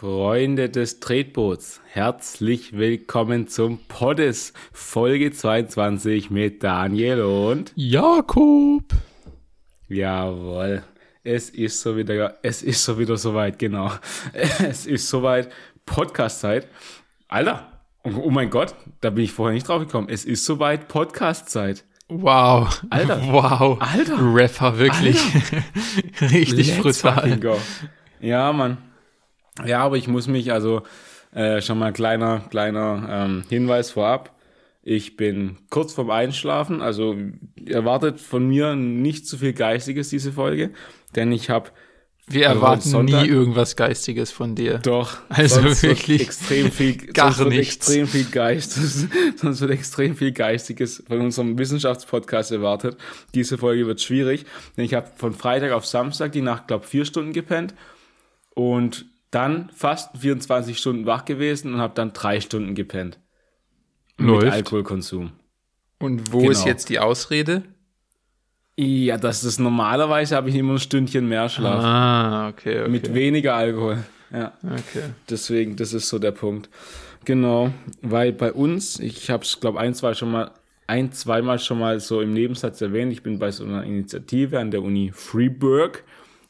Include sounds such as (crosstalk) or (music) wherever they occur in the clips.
Freunde des Tretboots, herzlich willkommen zum Poddes Folge 22 mit Daniel und Jakob. Jawohl, es ist so wieder, es ist so wieder soweit, genau. (laughs) Es ist soweit Podcast-Zeit. Alter, oh mein Gott, da bin ich vorher nicht drauf gekommen. Es ist soweit Podcast-Zeit. Wow. Alter. Wow. Alter. Rapper, wirklich. (laughs) Richtig Let's brutal. Ja, Mann. Ja, aber ich muss mich also äh, schon mal kleiner kleiner ähm, Hinweis vorab. Ich bin kurz vorm Einschlafen, also erwartet von mir nicht zu viel Geistiges diese Folge, denn ich habe Wir Also erwarten Sonntag- nie irgendwas Geistiges von dir. doch Also wirklich extrem viel (laughs) gar sonst wird nichts. extrem viel Geistes, (laughs) sonst wird extrem viel Geistiges von unserem Wissenschaftspodcast erwartet. Diese Folge wird schwierig, denn ich habe von Freitag auf Samstag die Nacht glaube vier Stunden gepennt und dann fast 24 Stunden wach gewesen und habe dann drei Stunden gepennt. Mit Läuft. Alkoholkonsum. Und wo Genau. ist jetzt die Ausrede? Ja, das ist normalerweise habe ich immer ein Stündchen mehr Schlaf. Ah, okay, okay. Mit weniger Alkohol. Ja. okay. Deswegen, das ist so der Punkt. Genau, weil bei uns, ich habe es, glaube ein, zwei schon mal, ein, zweimal schon mal so im Nebensatz erwähnt, ich bin bei so einer Initiative an der Uni Freeburg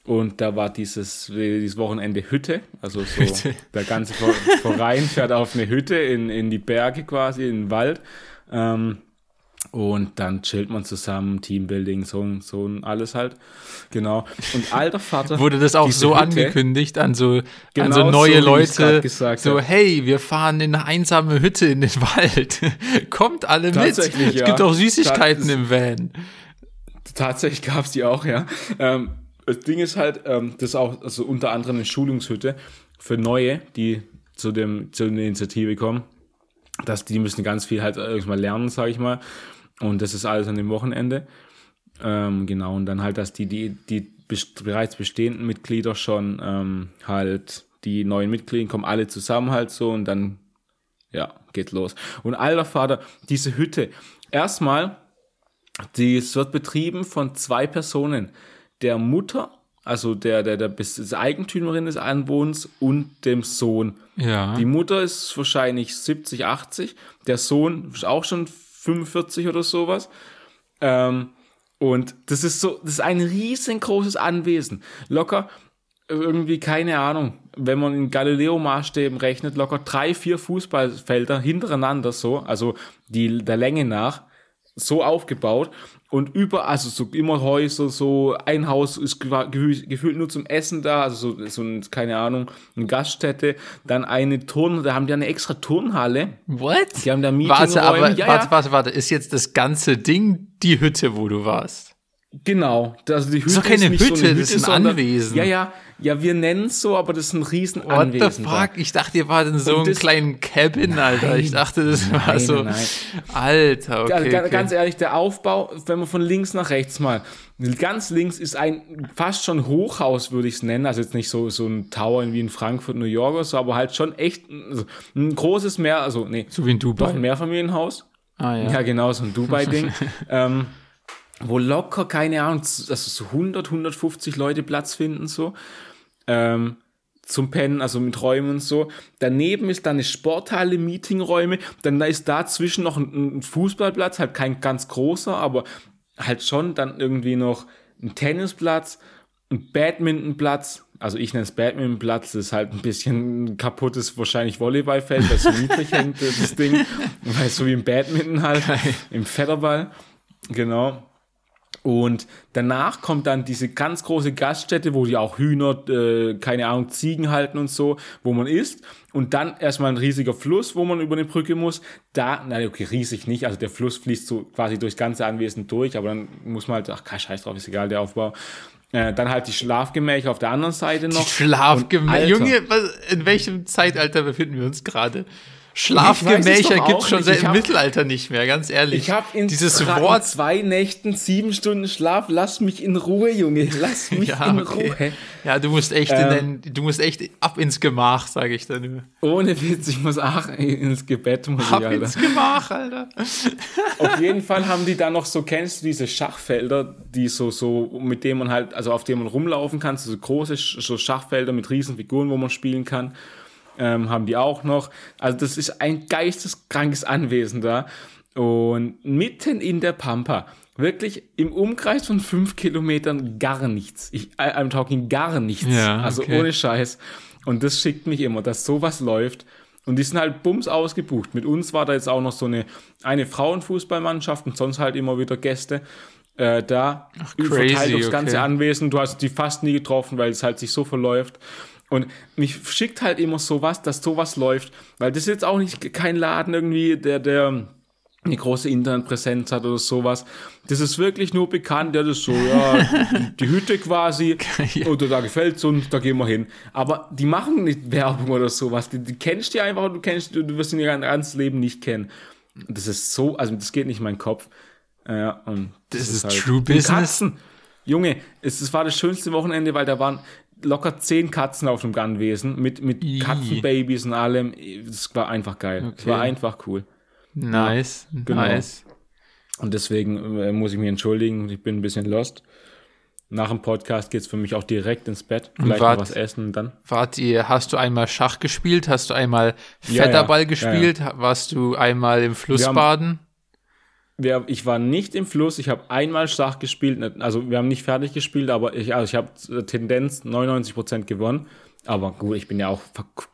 und da war dieses, dieses Wochenende Hütte, also so Hütte. der ganze Ver- (laughs) Verein fährt auf eine Hütte in, in die Berge quasi, in den Wald. Ähm, und dann chillt man zusammen, Teambuilding, so, so und alles halt. Genau. Und alter Vater. (laughs) Wurde das auch so Hütte- angekündigt an so, an Genau so neue so, Leute? gesagt So, hey, wir fahren in eine einsame Hütte in den Wald. (laughs) Kommt alle mit. Es ja. gibt auch Süßigkeiten Das- im Van. Tatsächlich gab es die auch, ja. Ähm, das Ding ist halt, ähm, das ist auch also unter anderem eine Schulungshütte für Neue, die zu, dem, zu der Initiative kommen. Dass die müssen ganz viel halt irgendwann lernen, sage ich mal. Und das ist alles an dem Wochenende. Ähm, genau, und dann halt, dass die, die, die bereits bestehenden Mitglieder schon ähm, halt, die neuen Mitglieder kommen alle zusammen halt so und dann, ja, geht los. Und alter Vater, diese Hütte, erstmal, die wird betrieben von zwei Personen. Der Mutter, also der, der, der das Eigentümerin des Anwohnens und dem Sohn. Ja. Die Mutter ist wahrscheinlich 70, 80. Der Sohn ist auch schon 45 oder sowas. Ähm, und das ist so, das ist ein riesengroßes Anwesen. Locker irgendwie, keine Ahnung, wenn man in Galileo-Maßstäben rechnet, locker drei, vier Fußballfelder hintereinander so, also die der Länge nach, so aufgebaut und über, also so immer Häuser, so ein Haus ist gefühlt nur zum Essen da, also so, so ein, keine Ahnung, eine Gaststätte, dann eine Turn, da haben die eine extra Turnhalle, What? die haben da Warte, Meetingräume, aber, ja, warte, warte, warte. Ist jetzt das ganze Ding die Hütte, wo du warst? genau, also die Hütte ist doch keine nicht so Hütte, das ist ein sondern- Anwesen. Ja, ja, ja, wir nennen es so, aber das ist ein riesen What the fuck? Ich dachte, ihr wart in so einem kleinen Cabin, Alter. Ich dachte, das war nein, so. nein. Alter, okay. Also, okay. Ganz ehrlich, der Aufbau, wenn man von links nach rechts mal, ganz links ist ein fast schon Hochhaus, würde ich es nennen. Also jetzt nicht so, so ein Tower wie in Frankfurt, New York oder so, aber halt schon echt ein, also ein großes Meer, also nee, so wie in doch Dubai. ein Mehrfamilienhaus. ah, ja. Ja, genau, so ein Dubai-Ding. (laughs) ähm, wo locker, keine Ahnung, also so 100, 150 Leute Platz finden, so. Ähm, zum Pennen, also mit Räumen und so. Daneben ist dann eine Sporthalle, Meetingräume. Dann ist dazwischen noch ein, ein Fußballplatz, halt kein ganz großer, aber halt schon dann irgendwie noch ein Tennisplatz, ein Badmintonplatz. Also ich nenne es Badmintonplatz, das ist halt ein bisschen ein kaputtes, wahrscheinlich Volleyballfeld, weil so niedrig (laughs) hängt das Ding. Weil so wie im Badminton halt, im Federball. Genau. Und danach kommt dann diese ganz große Gaststätte, wo die auch Hühner, äh, keine Ahnung, Ziegen halten und so, wo man isst. Und dann erstmal ein riesiger Fluss, wo man über eine Brücke muss. Da, na okay, riesig nicht. Also der Fluss fließt so quasi durchs ganze Anwesen durch, aber dann muss man halt, ach, kein Scheiß drauf, ist egal, der Aufbau. Äh, dann halt die Schlafgemächer auf der anderen Seite noch. Und Schlafgemäß. Alter, Junge, was, in welchem Zeitalter befinden wir uns gerade? Schlafgemächer gibt's auch schon seit Ich dem Mittelalter nicht mehr, ganz ehrlich. Ich habe in, Dieses drei- Wort. zwei Nächten sieben Stunden Schlaf. Lass mich in Ruhe, Junge. Lass (laughs) mich Ja, in okay. Ruhe. Ja, du musst echt Ähm. in den, du musst echt ab ins Gemach, sage ich dann nur. Ohne Witz, ich muss auch ins Gebett. Muss ich, Ab Alter. ins Gemach, Alter. (laughs) Auf jeden Fall haben die da noch so, kennst du diese Schachfelder, die so, so, mit denen man halt, also auf denen man rumlaufen kann, so große so Schachfelder mit riesen Figuren, wo man spielen kann, ähm, haben die auch noch. Also das ist ein geisteskrankes Anwesen da. Und mitten in der Pampa, wirklich im Umkreis von fünf Kilometern gar nichts. Ich, I'm talking gar nichts. Ja, also okay. ohne Scheiß. Und das schickt mich immer, dass sowas läuft. Und die sind halt bums ausgebucht. Mit uns war da jetzt auch noch so eine, eine Frauenfußballmannschaft und sonst halt immer wieder Gäste äh, da. Ach, crazy, verteilt aufs okay. ganze Anwesen. Du hast die fast nie getroffen, weil es halt sich so verläuft. Und mich schickt halt immer sowas, dass sowas läuft. Weil das ist jetzt auch nicht kein Laden irgendwie, der, der eine große Internetpräsenz hat oder sowas. Das ist wirklich nur bekannt, ja, das ist so, ja, die, die Hütte quasi, (laughs) oder da gefällt's uns, da gehen wir hin. Aber die machen nicht Werbung oder sowas, die, die kennst du einfach, du kennst, du, du wirst ihn ihr ganzes Leben nicht kennen. Das ist so, also das geht nicht in meinen Kopf. Ja, und Das ist true Und business. Katzen. Junge, es, es war das schönste Wochenende, weil da waren locker zehn Katzen auf dem Gannwesen mit, mit. Katzenbabys und allem. Das war einfach geil. Es war Okay. einfach cool. Nice, genau. nice. Und deswegen äh, muss ich mich entschuldigen, ich bin ein bisschen lost. Nach dem Podcast geht's für mich auch direkt ins Bett. Vielleicht wart- noch was essen und dann. Wart ihr, hast du einmal Schach gespielt? Hast du einmal Ja, Federball ja. gespielt? Warst du einmal im Fluss haben- baden? Wir, ich war nicht im Fluss, ich habe einmal Schach gespielt. Also wir haben nicht fertig gespielt, aber ich, also ich habe Tendenz 99% gewonnen. Aber gut, ich bin ja auch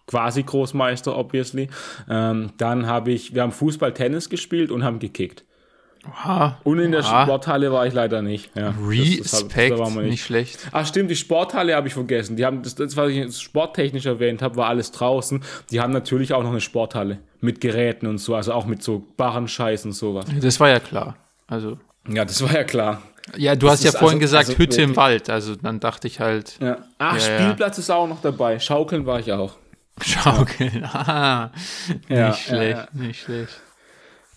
quasi Großmeister, obviously. Ähm, dann habe ich, wir haben Fußball, Tennis gespielt und haben gekickt. Oha. Und in der Oha. Sporthalle war ich leider nicht. Ja, das- das hab- Respekt, da waren wir nicht. schlecht. Ach stimmt, die Sporthalle habe ich vergessen. Die haben das, das, was ich sporttechnisch erwähnt habe, war alles draußen. Die haben natürlich auch noch eine Sporthalle mit Geräten und so, also auch mit so Barrenscheiß und sowas. Das war ja klar. Also, Ja, das war ja klar. ja, du hast ja vorhin also- gesagt, also Hütte im Wald. Also, dann dachte ich halt, Ja. Ach, Ja, ja. Spielplatz ist auch noch dabei. Schaukeln war ich auch. (laughs) schaukeln. Ah, Ja, nicht ja, schlecht, ja. nicht schlecht.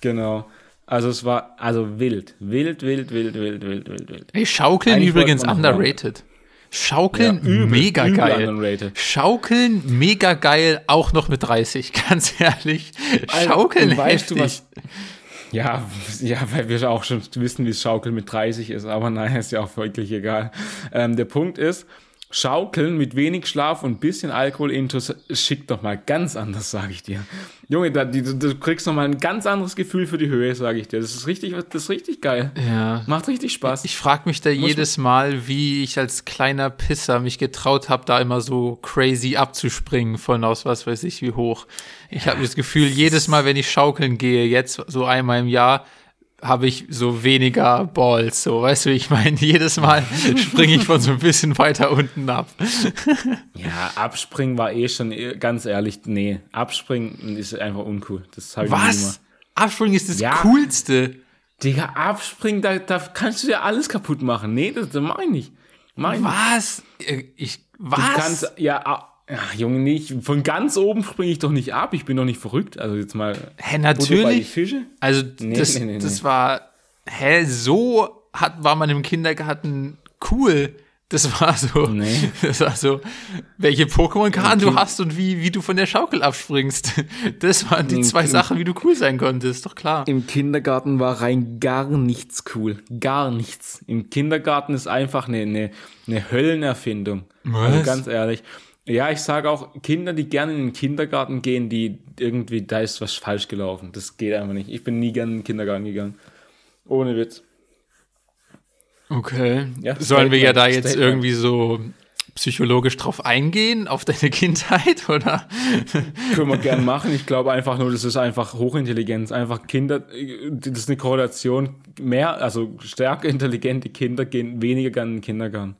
Genau. Also es war also wild, wild, wild, wild, wild, wild, wild, wild. Ey, Schaukeln Eigentlich übrigens underrated. Schaukeln Ja, übel, mega übel geil. underrated. Schaukeln mega geil, auch noch mit 30, (laughs) ganz ehrlich. Also, Schaukeln und weißt du heftig. was? Ja, ja, weil wir auch schon wissen, wie es Schaukeln mit 30 ist, aber nein, ist ja auch wirklich egal. Ähm, der Punkt ist, Schaukeln mit wenig Schlaf und ein bisschen Alkohol intus schickt doch mal ganz anders, sage ich dir. Junge, da, die, du kriegst noch mal ein ganz anderes Gefühl für die Höhe, sage ich dir. Das ist richtig, das ist richtig geil. Ja. Macht richtig Spaß. Ich frage mich da jedes Mal, wie ich als kleiner Pisser mich getraut habe, da immer so crazy abzuspringen von aus was weiß ich wie hoch. Ich habe das Gefühl, jedes Mal, wenn ich schaukeln gehe, jetzt so einmal im Jahr, habe ich so weniger Balls. So, weißt du, ich meine, (laughs) jedes Mal springe ich von so ein bisschen weiter unten ab. (laughs) Ja, abspringen war eh schon, eh, ganz ehrlich, nee, abspringen ist einfach uncool. Das habe ich Was? Abspringen ist das Ja. Coolste. Digga, abspringen, da, da kannst du dir alles kaputt machen. Nee, das, das mach ich nicht. Mach ich nicht. Was? Äh, Ich, Du was? kannst, ja, ja, Junge, nicht. Von ganz oben springe ich doch nicht ab. Ich bin doch nicht verrückt. Also jetzt mal. Hä, natürlich. Fische? Also Nee, das, nee, nee, das war, hä, so hat, war man im Kindergarten cool. Das war so, Nee. (laughs) das war so, welche Pokémon-Karten du hast und wie, wie du von der Schaukel abspringst. (laughs) Das waren die Im zwei Kind- Sachen, wie du cool sein konntest, doch klar. Im Kindergarten war rein gar nichts cool. Gar nichts. Im Kindergarten ist einfach eine, eine, eine Höllenerfindung. Also Was? ganz ehrlich. Ja, ich sage auch, Kinder, die gerne in den Kindergarten gehen, die irgendwie, da ist was falsch gelaufen. Das geht einfach nicht. Ich bin nie gerne in den Kindergarten gegangen. Ohne Witz. Okay. Ja, Sollen wir ja da jetzt Statement. irgendwie so psychologisch drauf eingehen, auf deine (laughs) Kindheit, oder? Können wir gern machen. Ich glaube einfach nur, das ist einfach Hochintelligenz. Einfach Kinder, das ist eine Korrelation. Mehr, also stärker intelligente Kinder gehen weniger gern in den Kindergarten.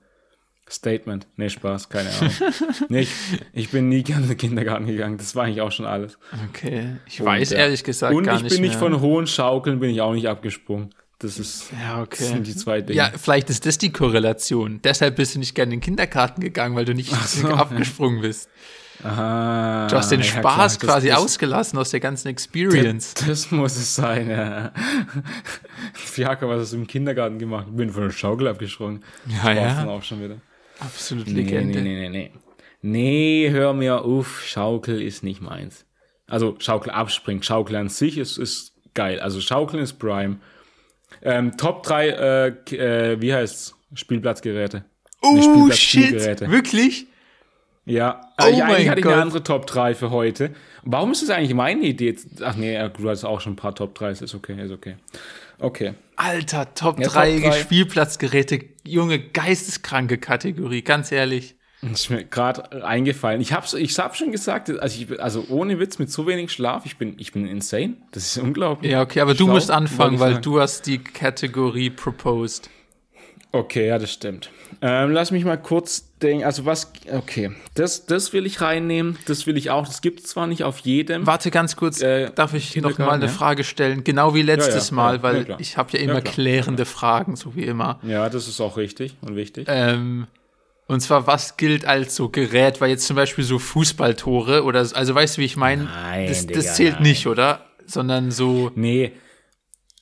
Statement. Nee, Spaß, keine Ahnung. (laughs) nee, ich, ich bin nie gern in den Kindergarten gegangen. Das war eigentlich auch schon alles. Okay. Ich weiß Und, äh, ehrlich gesagt Und gar ich nicht bin nicht mehr. von hohen Schaukeln, bin ich auch nicht abgesprungen. Das ist, Ja, okay. das sind die zwei Dinge. Ja, vielleicht ist das die Korrelation. Deshalb bist du nicht gerne in den Kindergarten gegangen, weil du nicht so, (laughs) abgesprungen bist. Aha, Du hast den ja, Spaß klar, das- quasi das, ausgelassen aus der ganzen Experience. Das muss es sein, ja. Fiaker, was hast du im Kindergarten gemacht? Ich bin von der Schaukel abgesprungen. Ja, War's ja. dann auch schon wieder. Absolut Nee, Legende. nee, nee, nee, nee. Nee, hör mir auf, Schaukel ist nicht meins. Also Schaukel abspringen, Schaukel an sich ist, ist geil. Also Schaukeln ist Prime. Ähm, Top 3, äh, äh, wie heißt's? Spielplatzgeräte. Nee, Oh Spielplatz- shit, Spielgeräte. wirklich? Ja, Oh äh, ja, mein eigentlich hatte ich eine andere Top 3 für heute. Warum ist das eigentlich meine Idee? Ach nee, du hast auch schon ein paar Top 3, ist okay, ist okay. Okay. Alter, Top Ja, 3 Top. Spielplatzgeräte, junge, geisteskranke Kategorie, ganz ehrlich. Ist mir gerade eingefallen. Ich hab's, ich hab schon gesagt, also, ich, also ohne Witz mit so wenig Schlaf, ich bin, ich bin insane. Das ist unglaublich. Ja, okay, aber du Schlau, musst anfangen, weil sagen. du hast die Kategorie proposed. Okay, ja, das stimmt. Ähm, lass mich mal kurz denken. Also was, okay, das, das will ich reinnehmen. Das will ich auch. Das gibt es zwar nicht auf jedem. Warte ganz kurz, Äh, darf ich noch mal eine ja? Frage stellen? Genau wie letztes Ja, ja, Mal, ja, weil ich habe ja immer klärende Fragen, so wie immer. Ja, das ist auch richtig und wichtig. Ähm, und zwar, was gilt als so Gerät? Weil jetzt zum Beispiel so Fußballtore oder, so- also weißt du, wie ich meine? Nein, Das, Digga, das zählt nein. nicht, oder? Sondern so, Nee,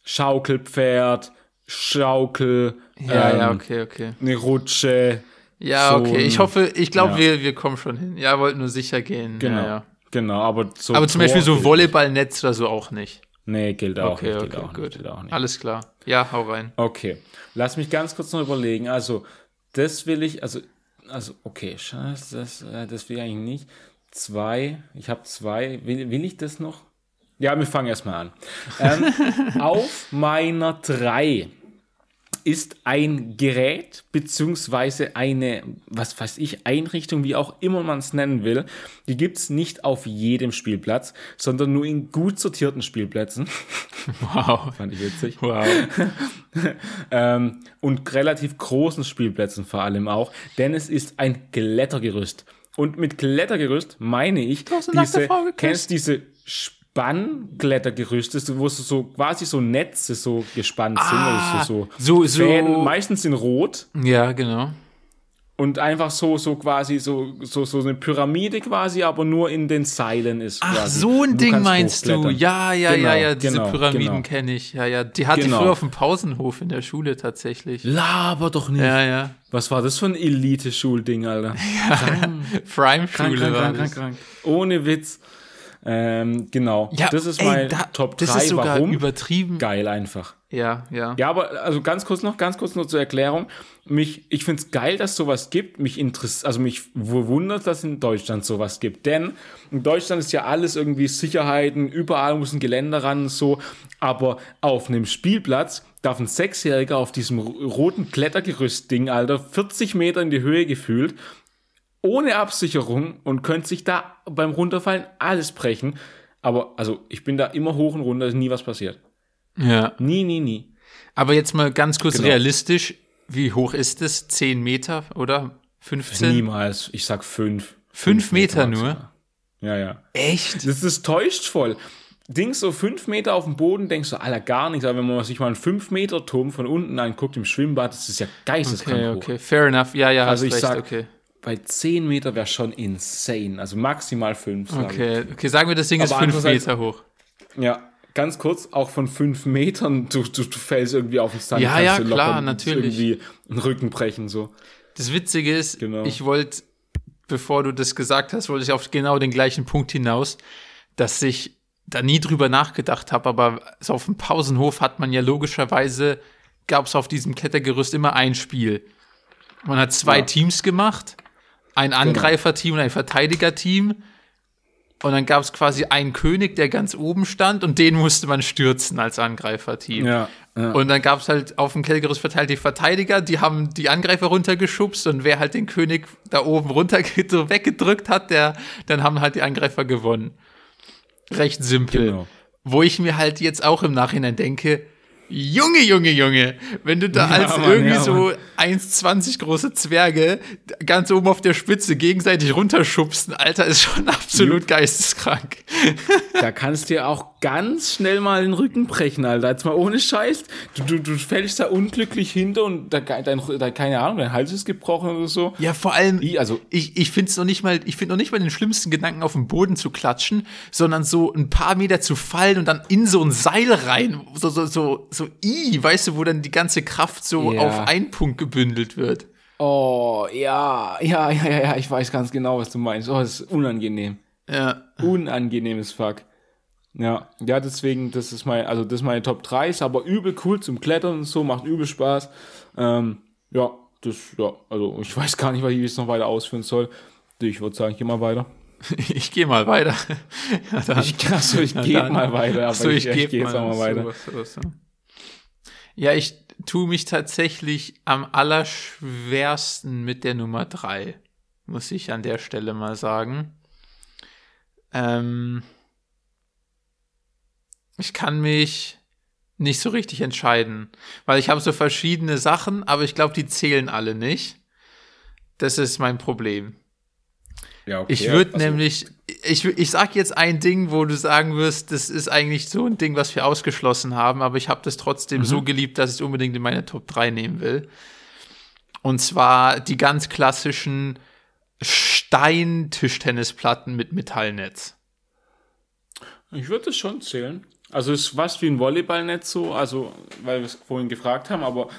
Schaukelpferd, Schaukel, ja, ähm, ja, okay, okay. eine Rutsche. Ja, so okay. Ich hoffe, ich glaube, ja. wir, wir kommen schon hin. Ja, wollten nur sicher gehen. Genau. Ja, ja. Genau, aber so. Aber zum Tor Beispiel so Volleyballnetz oder so auch nicht. nicht. Nee, gilt auch Okay, nicht. okay, gilt auch gut. nicht. Gilt auch nicht. Alles klar. Ja, hau rein. Okay, lass mich ganz kurz noch überlegen. Also, das will ich, also, also, okay, scheiße, das, äh, das will ich eigentlich nicht. Zwei, ich habe zwei, will, will ich das noch? Ja, wir fangen erstmal an. Ähm, (laughs) auf meiner drei ist ein Gerät beziehungsweise eine, was weiß ich, Einrichtung, wie auch immer man es nennen will. Die gibt's nicht auf jedem Spielplatz, sondern nur in gut sortierten Spielplätzen. (laughs) Wow. Fand ich witzig. Wow. (laughs) ähm, und relativ großen Spielplätzen vor allem auch, denn es ist ein Klettergerüst. Und mit Klettergerüst meine ich eine nackte diese, Frau diese Spannklettergerüste, wo so, so quasi so Netze so gespannt sind, Ah, oder so, so- so, so- Fäden, meistens in Rot Ja, genau. und einfach so, so quasi so, so, so eine Pyramide quasi, aber nur in den Seilen ist. Ach, quasi. so ein Ding meinst du? Ja, ja, Genau, ja, ja. Diese genau, Pyramiden genau. kenne ich. Ja, ja. Die hatte Genau. ich früher auf dem Pausenhof in der Schule tatsächlich. Laber doch nicht. Ja, ja. Was war das für ein Elite-Schulding, Alter? (laughs) Prime-Schule Krank, war krank, das. krank, krank. Ohne Witz. Ähm, genau. Ja, das ist ey, mein da- Top 3. Das ist sogar Warum? übertrieben. Geil einfach. Ja, ja. Ja, aber also ganz kurz noch, ganz kurz noch zur Erklärung. Mich, ich finde es geil, dass sowas gibt. Mich interessiert, also mich wundert, dass es in Deutschland sowas gibt. Denn in Deutschland ist ja alles irgendwie Sicherheiten, überall muss ein Geländer ran und so. Aber auf einem Spielplatz darf ein Sechsjähriger auf diesem roten Klettergerüst-Ding, Alter, 40 Meter in die Höhe gefühlt, ohne Absicherung und könnte sich da beim Runterfallen alles brechen. Aber also ich bin da immer hoch und runter, ist nie was passiert. ja. Nie, nie, nie. Aber jetzt mal ganz kurz Genau. realistisch. Wie hoch ist es? 10 Meter oder 15? Niemals. Ich sag fünf. Fünf Meter nur? maximal. Ja, ja. Echt? Das ist täuscht voll. Dings so fünf Meter auf dem Boden, denkst du, Alter, gar nichts. Aber wenn man sich mal einen fünf Meter Turm von unten anguckt im Schwimmbad, das ist ja geisteskrank Okay, hoch. okay. Fair enough. Ja, ja, Also ich recht. sag, okay. Bei zehn Meter wäre schon insane. Also maximal fünf. sag ich. Okay, okay, sagen wir, das Ding ist Aber 5 andererseits- Meter hoch. Ja, ganz kurz, auch von fünf Metern, du, du, du fällst irgendwie auf den Sand. Ja, ja, klar, natürlich. Irgendwie einen Rücken brechen, so. Das Witzige ist, Genau. ich wollte, bevor du das gesagt hast, wollte ich auf genau den gleichen Punkt hinaus, dass ich da nie drüber nachgedacht habe, aber so auf dem Pausenhof hat man ja logischerweise, gab es auf diesem Klettergerüst immer ein Spiel. Man hat zwei Ja. Teams gemacht, ein Angreiferteam und ein Verteidigerteam. Und dann gab es quasi einen König, der ganz oben stand und den musste man stürzen als Angreiferteam. Ja, ja. Und dann gab es halt auf dem Kälgerus verteilt die Verteidiger, die haben die Angreifer runtergeschubst und wer halt den König da oben runter (laughs) so weggedrückt hat, der, dann haben halt die Angreifer gewonnen. Recht simpel. Genau. Wo ich mir halt jetzt auch im Nachhinein denke, Junge, Junge, Junge, wenn du da Ja, als Mann, irgendwie so. 1,20 große Zwerge ganz oben auf der Spitze gegenseitig runterschubsen, Alter, ist schon (laughs) absolut geisteskrank. (laughs) Da kannst du dir auch ganz schnell mal den Rücken brechen, Alter. Jetzt mal ohne Scheiß. Du, du, du fällst da unglücklich hinter und da, dein, dein, keine Ahnung, dein Hals ist gebrochen oder so. Ja, vor allem, I, also, ich, ich finde es noch nicht mal, ich finde noch nicht mal den schlimmsten Gedanken, auf den Boden zu klatschen, sondern so ein paar Meter zu fallen und dann in so ein Seil rein. So, so, so, so, i, weißt du, wo dann die ganze Kraft so Ja. auf einen Punkt gebündelt wird. oh, ja, ja, ja, ja, ja, ich weiß ganz genau, was du meinst. Oh, das ist unangenehm. Ja. Unangenehmes Fuck. Ja, ja, deswegen, das ist mein, also das ist meine Top 3, ist aber übel cool zum Klettern und so, macht übel Spaß. Ähm, ja, das, ja, also ich weiß gar nicht, wie ich es noch weiter ausführen soll. Ich würde sagen, ich gehe mal weiter. (laughs) Ich gehe mal weiter. (laughs) Ja, dann, Ich, achso, ich gehe mal weiter, aber so, ich, ich, gehe jetzt auch mal weiter. So, so, so. Ja, ich tue mich tatsächlich am allerschwersten mit der Nummer 3, muss ich an der Stelle mal sagen. Ähm, ich kann mich nicht so richtig entscheiden, weil ich habe so verschiedene Sachen, aber ich glaube, die zählen alle nicht. Das ist mein Problem. Ja, okay, Ich würde also, nämlich, ich, ich sag jetzt ein Ding, wo du sagen wirst, das ist eigentlich so ein Ding, was wir ausgeschlossen haben, aber ich habe das trotzdem Mhm. so geliebt, dass ich es unbedingt in meine Top 3 nehmen will. Und zwar die ganz klassischen Stein-Tischtennisplatten mit Metallnetz. Ich würde es schon zählen. Also es ist fast wie ein Volleyballnetz so, also weil wir es vorhin gefragt haben, aber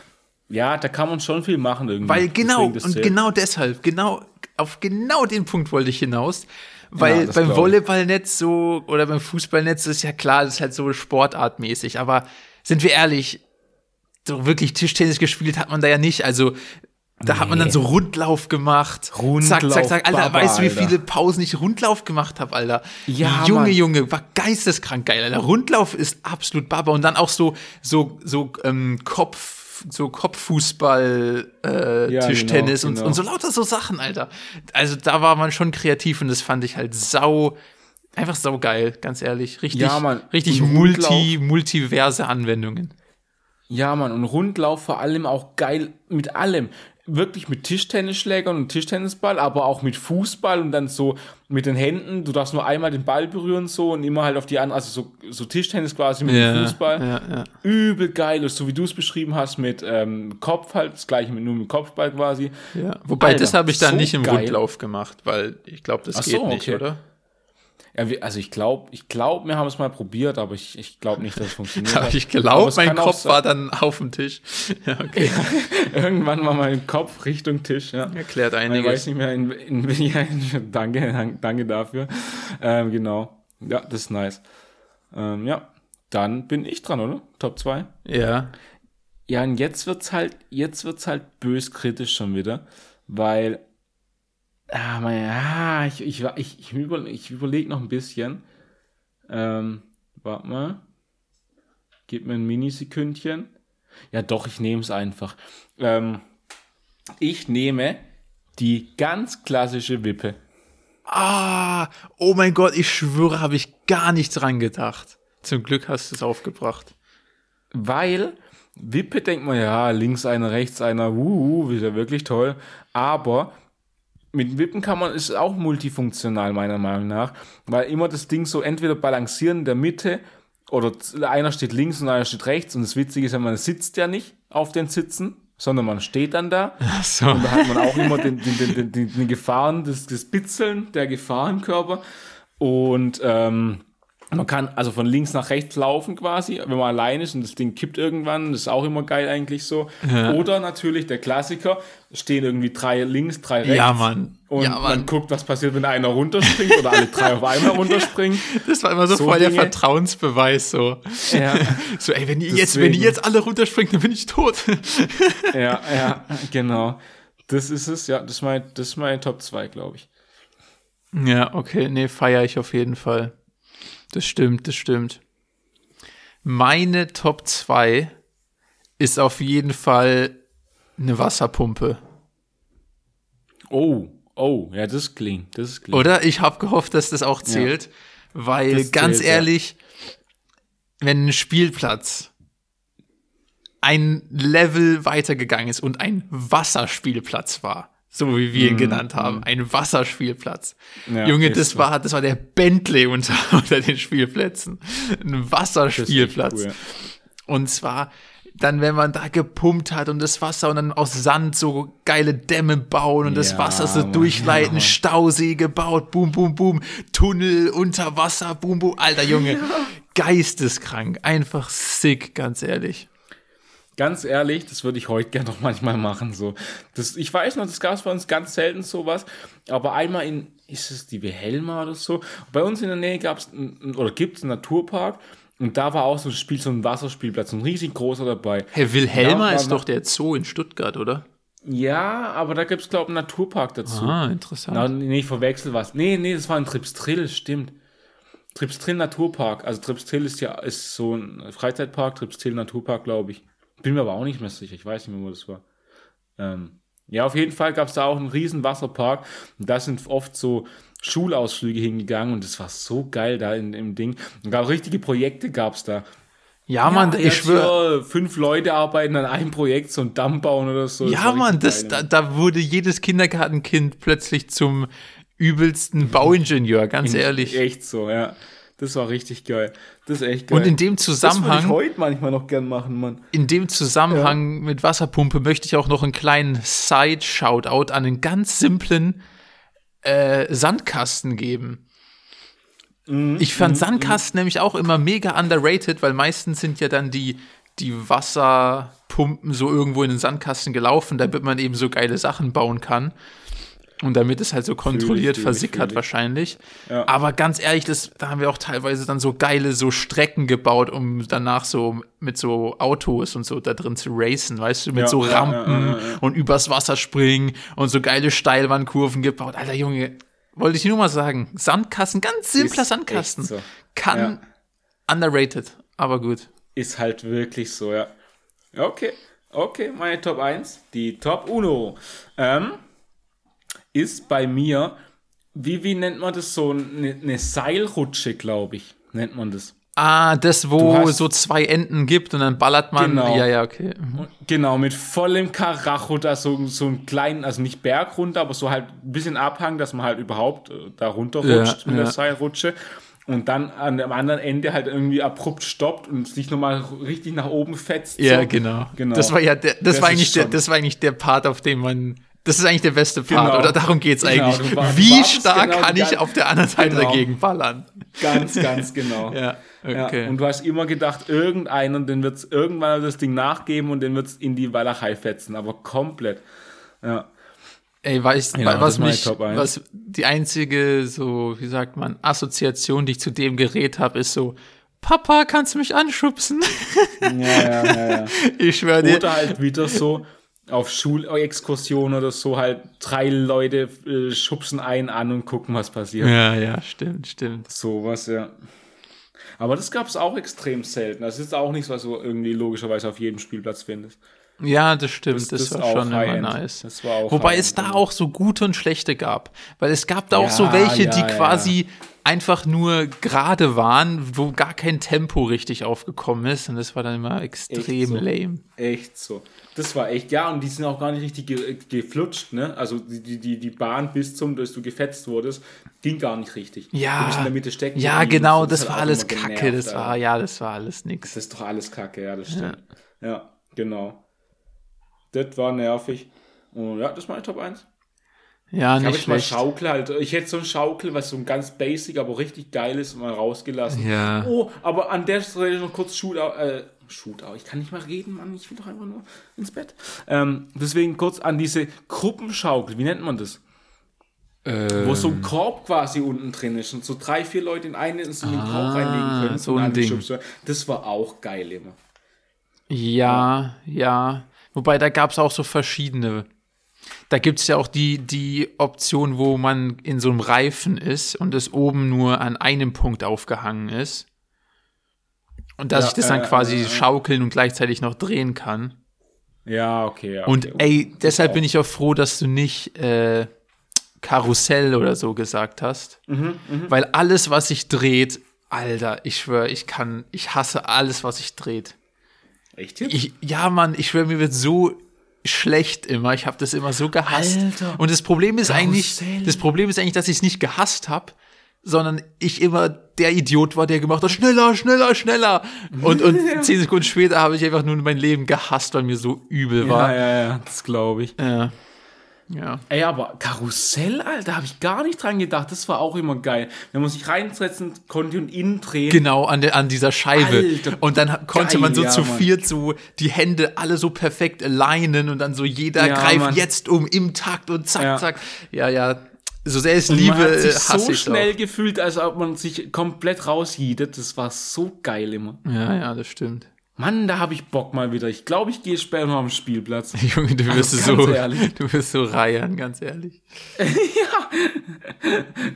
ja, da kann man schon viel machen irgendwie. Weil genau, das und genau deshalb, genau, auf genau den Punkt wollte ich hinaus. Weil das beim. Volleyballnetz so oder beim Fußballnetz ist ja klar, das ist halt so sportartmäßig. Aber sind wir ehrlich, so wirklich Tischtennis gespielt hat man da ja nicht. Also da hat man dann so Rundlauf gemacht. Rundlauf, zack, zack, zack. Alter, Baba, weißt du, wie viele Pausen ich Rundlauf gemacht habe, Alter? Ja, Junge, Mann. Junge, war geisteskrank geil, Alter. Rundlauf ist absolut Baba. Und dann auch so, so, so ähm, Kopf, so Kopffußball, äh, Ja, Tischtennis genau, und, genau. und so lauter so Sachen, Alter. Also da war man schon kreativ und das fand ich halt sau, einfach sau geil, ganz ehrlich. Richtig, Ja, Mann. richtig Und multi, multiverse Anwendungen. Ja, Mann, und Rundlauf vor allem auch geil mit allem. Wirklich mit Tischtennisschlägern und Tischtennisball, aber auch mit Fußball und dann so mit den Händen. Du darfst nur einmal den Ball berühren so und immer halt auf die andere, also so, so Tischtennis quasi mit dem Fußball. Ja, ja. Übel geil, so wie du es beschrieben hast mit ähm, Kopf halt, das gleiche mit nur mit Kopfball quasi. ja. Wobei, Alter, das habe ich dann so nicht im geil. Rundlauf gemacht, weil ich glaube, das Ach geht so, nicht, okay. oder? Ja, wir, also ich glaube, ich glaube, wir haben es mal probiert, aber ich, ich glaube nicht, dass es funktioniert (laughs) hat. ich es mein Kopf war dann auf dem Tisch. (laughs) Ja, okay. (laughs) Irgendwann war mein Kopf Richtung Tisch, ja. Erklärt Ich weiß einiges. nicht mehr, in, in, in danke, danke, danke dafür. Ähm, genau. Ja, das ist nice. Ähm, ja, dann bin ich dran, oder? Top 2. Ja. Ja, und jetzt wird's halt, jetzt wird's halt bös kritisch schon wieder, weil, ah, mein, ah, ich, ich, ich, ich, über, ich überlege noch ein bisschen. Ähm, warte mal. Gib mir ein Minisekündchen. Ja, doch, ich nehme es einfach. Ähm, ich nehme die ganz klassische Wippe. Ah, oh mein Gott, ich schwöre, habe ich gar nicht dran gedacht. Zum Glück hast du es aufgebracht. Weil Wippe denkt man, ja, links einer, rechts einer, wuhu, wieder wirklich toll. Aber mit Wippen kann man, ist auch multifunktional, meiner Meinung nach. Weil immer das Ding so entweder balancieren in der Mitte oder einer steht links und einer steht rechts. Und das Witzige ist ja, man sitzt ja nicht auf den Sitzen, sondern man steht dann da. So. Und da hat man auch immer den, den, den, den, den, Gefahren, das, das Bitzeln der Gefahr im Körper. Und ähm, man kann also von links nach rechts laufen quasi, wenn man allein ist und das Ding kippt irgendwann. Das ist auch immer geil eigentlich so. Oder natürlich der Klassiker, stehen irgendwie drei links, drei rechts. Ja, Mann. Und ja, man Mann. guckt, was passiert, wenn einer runterspringt oder alle drei auf einmal (laughs) runterspringen. Das war immer so, so voll der Dinge. Vertrauensbeweis, so. Ja, (laughs) So, ey, wenn ihr jetzt, wenn jetzt alle runterspringt, dann bin ich tot. (laughs) ja, ja, genau. Das ist es, ja, das ist mein, das ist mein Top 2, glaube ich. Ja, okay, nee, feiere ich auf jeden Fall. Das stimmt, das stimmt. Meine Top 2 ist auf jeden Fall eine Wasserpumpe. Oh, oh, ja, das clean, das clean. Oder? Ich habe gehofft, dass das auch zählt, weil Das ganz zählt, ja. ehrlich, wenn ein Spielplatz ein Level weitergegangen ist und ein Wasserspielplatz war. So wie wir ihn genannt haben. Ein Wasserspielplatz. Ja, Junge, das war, das war der Bentley unter, (laughs) unter den Spielplätzen. Ein Wasserspielplatz. Das echt Und zwar dann, wenn man da gepumpt hat und das Wasser und dann aus Sand so geile Dämme bauen und das Ja, Wasser so durchleiten, ja. Stausee gebaut, boom, boom, boom, Tunnel unter Wasser, boom, boom. Alter Junge, geisteskrank, einfach sick, ganz ehrlich. Ganz ehrlich, das würde ich heute gerne noch (laughs) manchmal machen. So. Das, ich weiß noch, das gab es bei uns ganz selten sowas, aber einmal in, ist es die Wilhelma oder so? Bei uns in der Nähe gab es oder gibt es einen Naturpark und da war auch so ein Spiel, so ein Wasserspielplatz, ein riesig großer dabei. Herr Wilhelma Ja, ist doch der Zoo in Stuttgart, oder? Ja, aber da gibt es, glaube ich, einen Naturpark dazu. Ah, interessant. Na, nee, ich verwechsel was. Nee, nee, das war ein Tripstrill, stimmt. Tripstrill Naturpark. Also Tripstrill ist ja ist so ein Freizeitpark, Tripstrill Naturpark, glaube ich. Bin mir aber auch nicht mehr sicher. Ich weiß nicht mehr, wo das war. Ähm, ja, auf jeden Fall gab es da auch einen riesen Wasserpark. Und da sind oft so Schulausflüge hingegangen und das war so geil da in, im Ding. Und gab richtige Projekte gab es da. ja, Mann, Ja, ich jetzt schwöre. Fünf Leute arbeiten an einem Projekt, so ein Damm bauen oder so. Das Ja, war Mann, das, da, da wurde jedes Kindergartenkind plötzlich zum übelsten Bauingenieur, ganz ehrlich. Echt so, ja. Das war richtig geil. Das ist echt geil. Und in dem das würde ich Zusammenhang, heute manchmal noch gern machen, Mann. in dem Zusammenhang mit Wasserpumpe möchte ich auch noch einen kleinen Side-Shoutout an einen ganz simplen äh, Sandkasten geben. Mhm, Ich fand Sandkasten nämlich auch immer mega underrated, weil meistens sind ja dann die, die Wasserpumpen so irgendwo in den Sandkasten gelaufen, damit man eben so geile Sachen bauen kann. Und damit es halt so kontrolliert ich, versickert ich. wahrscheinlich. Ja. Aber ganz ehrlich, das, da haben wir auch teilweise dann so geile so Strecken gebaut, um danach so mit so Autos und so da drin zu racen, weißt du, mit Ja, so Rampen ja, und übers Wasser springen und so geile Steilwandkurven gebaut. Alter Junge, wollte ich nur mal sagen. Sandkasten, ganz simpler Ist Sandkasten. so. Kann underrated, aber gut. Ist halt wirklich so, ja. Okay, okay, meine Top 1. Die Top Uno. Ähm, ist bei mir, wie, wie nennt man das so? Eine, eine Seilrutsche, glaube ich, nennt man das. Ah, das, wo es so zwei Enden gibt und dann ballert man. Genau. Ja, ja, okay. Mhm. Genau, mit vollem Karacho, da so, so einen kleinen, also nicht Berg runter, aber so halt ein bisschen Abhang, dass man halt überhaupt äh, da runterrutscht Ja, mit der ja. Seilrutsche. Und dann an dem anderen Ende halt irgendwie abrupt stoppt und sich nochmal richtig nach oben fetzt. Ja, so. genau. Genau. Das war ja der, das, Das war eigentlich der, das war eigentlich der Part, auf dem man. Das ist eigentlich der beste Part, Genau. oder darum geht's Genau, eigentlich. du war- Wie stark genau kann ich auf der anderen Seite Genau. dagegen ballern? Ganz, ganz genau. (laughs) Ja, Ja, okay. und du hast immer gedacht, irgendeiner, den wird's irgendwann das Ding nachgeben und den wird's in die Walachei fetzen, aber komplett. Ja. Ey, weißt du, Ja, das was mich, was die einzige, so, wie sagt man, Assoziation, die ich zu dem Gerät habe, ist so, Papa, kannst du mich anschubsen? Ja, ja, ja, ja. (laughs) ich schwöre dir. Oder halt wieder so auf Schulexkursion oder so halt drei Leute äh, schubsen einen an und gucken, was passiert. Ja, ja, stimmt, stimmt. Sowas, ja. Aber das gab es auch extrem selten. Das ist auch nichts, was du irgendwie logischerweise auf jedem Spielplatz findest. Ja, das stimmt, das, Das- das war auch schon immer nice. Auch Wobei es da auch so gute und schlechte gab. Weil es gab da auch Ja, so welche, ja, die ja. quasi einfach nur gerade waren, wo gar kein Tempo richtig aufgekommen ist. Und das war dann immer extrem so. lame. Echt so. Das war echt, ja, und die sind auch gar nicht richtig ge geflutscht, ne? Also die, die, die, Bahn bis zum, dass du gefetzt wurdest, ging gar nicht richtig. Du Ja, bist in der Mitte stecken ja, genau, hat das war alles Kacke. genervt, Das war, Alter. ja, das war alles nix. Das ist doch alles Kacke, ja, das stimmt. Ja, genau. Das war nervig. Und ja, das ist meine Top 1. Ja, Ich nicht jetzt mal schlecht. Schaukel halt. Ich hätte so ein Schaukel, was so ein ganz basic, aber richtig geil ist, mal rausgelassen. Ja. Oh, aber an der Stelle noch kurz Shootout. Äh, Shootout. Ich kann nicht mal reden, Mann. Ich will doch einfach nur ins Bett. Ähm, deswegen kurz an diese Gruppenschaukel. Wie nennt man das? Wo so Ähm. ein Korb quasi unten drin ist und so drei, vier Leute in einen in den Korb Ah, reinlegen können. so ein Ding. Das war auch geil immer. Ja, ja. Wobei da gab es auch so verschiedene. Da gibt es ja auch die, die Option, wo man in so einem Reifen ist und es oben nur an einem Punkt aufgehangen ist. Und dass Ja, ich das dann äh, quasi äh, äh. schaukeln und gleichzeitig noch drehen kann. Ja, okay. Ja, Und okay. ey, deshalb bin ich auch froh, dass du nicht äh, Karussell oder so gesagt hast. Mhm, Weil alles, was sich dreht, Alter, ich schwöre, ich kann, ich hasse alles, was sich dreht. Echt? Ich, ja, Mann, ich schwöre, mir wird so schlecht immer. Ich habe das immer so gehasst. Alter. Und das Problem ist eigentlich, das Problem ist eigentlich, dass ich es nicht gehasst habe, sondern ich immer der Idiot war, der gemacht hat, schneller, schneller, schneller. Und, und (laughs) zehn Sekunden später habe ich einfach nur mein Leben gehasst, weil mir so übel ja, war. ja, ja, das glaube ich. Ja. Ja. Ey, aber Karussell, Alter, habe ich gar nicht dran gedacht. Das war auch immer geil. Wenn man sich reinsetzen konnte und innen drehen. Genau, an, der, an dieser Scheibe. Alter, und dann konnte geil, man so ja, zu Mann. viert so die Hände alle so perfekt alignen und dann so jeder Ja, greift Mann. jetzt um im Takt und zack, Ja. zack. Ja, ja. So sehr es liebe, man hat sich hasse so schnell auch. gefühlt, als ob man sich komplett rausjiedet. Das war so geil immer. Ja, ja, das stimmt. Mann, da habe ich Bock mal wieder. Ich glaube, ich gehe später noch am Spielplatz. (laughs) Junge, du wirst Also so, ehrlich. du wirst so reiern, ganz ehrlich. (laughs) (laughs)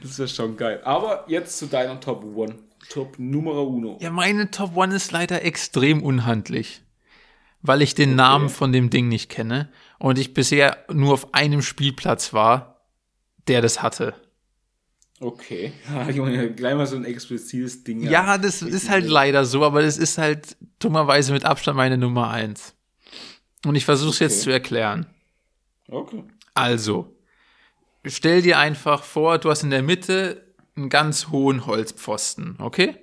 Das wäre schon geil. Aber jetzt zu deiner Top One. Top Numero Uno. Ja, meine Top One ist leider extrem unhandlich, weil ich den Namen von dem Ding nicht kenne und ich bisher nur auf einem Spielplatz war, der das hatte. Okay. Ja, Junge, gleich mal so ein explizites Ding. Ja, das ist halt leider so, aber das ist halt dummerweise mit Abstand meine Nummer eins. Und ich versuche es jetzt Okay. zu erklären. Okay. Also, stell dir einfach vor, du hast in der Mitte einen ganz hohen Holzpfosten, okay?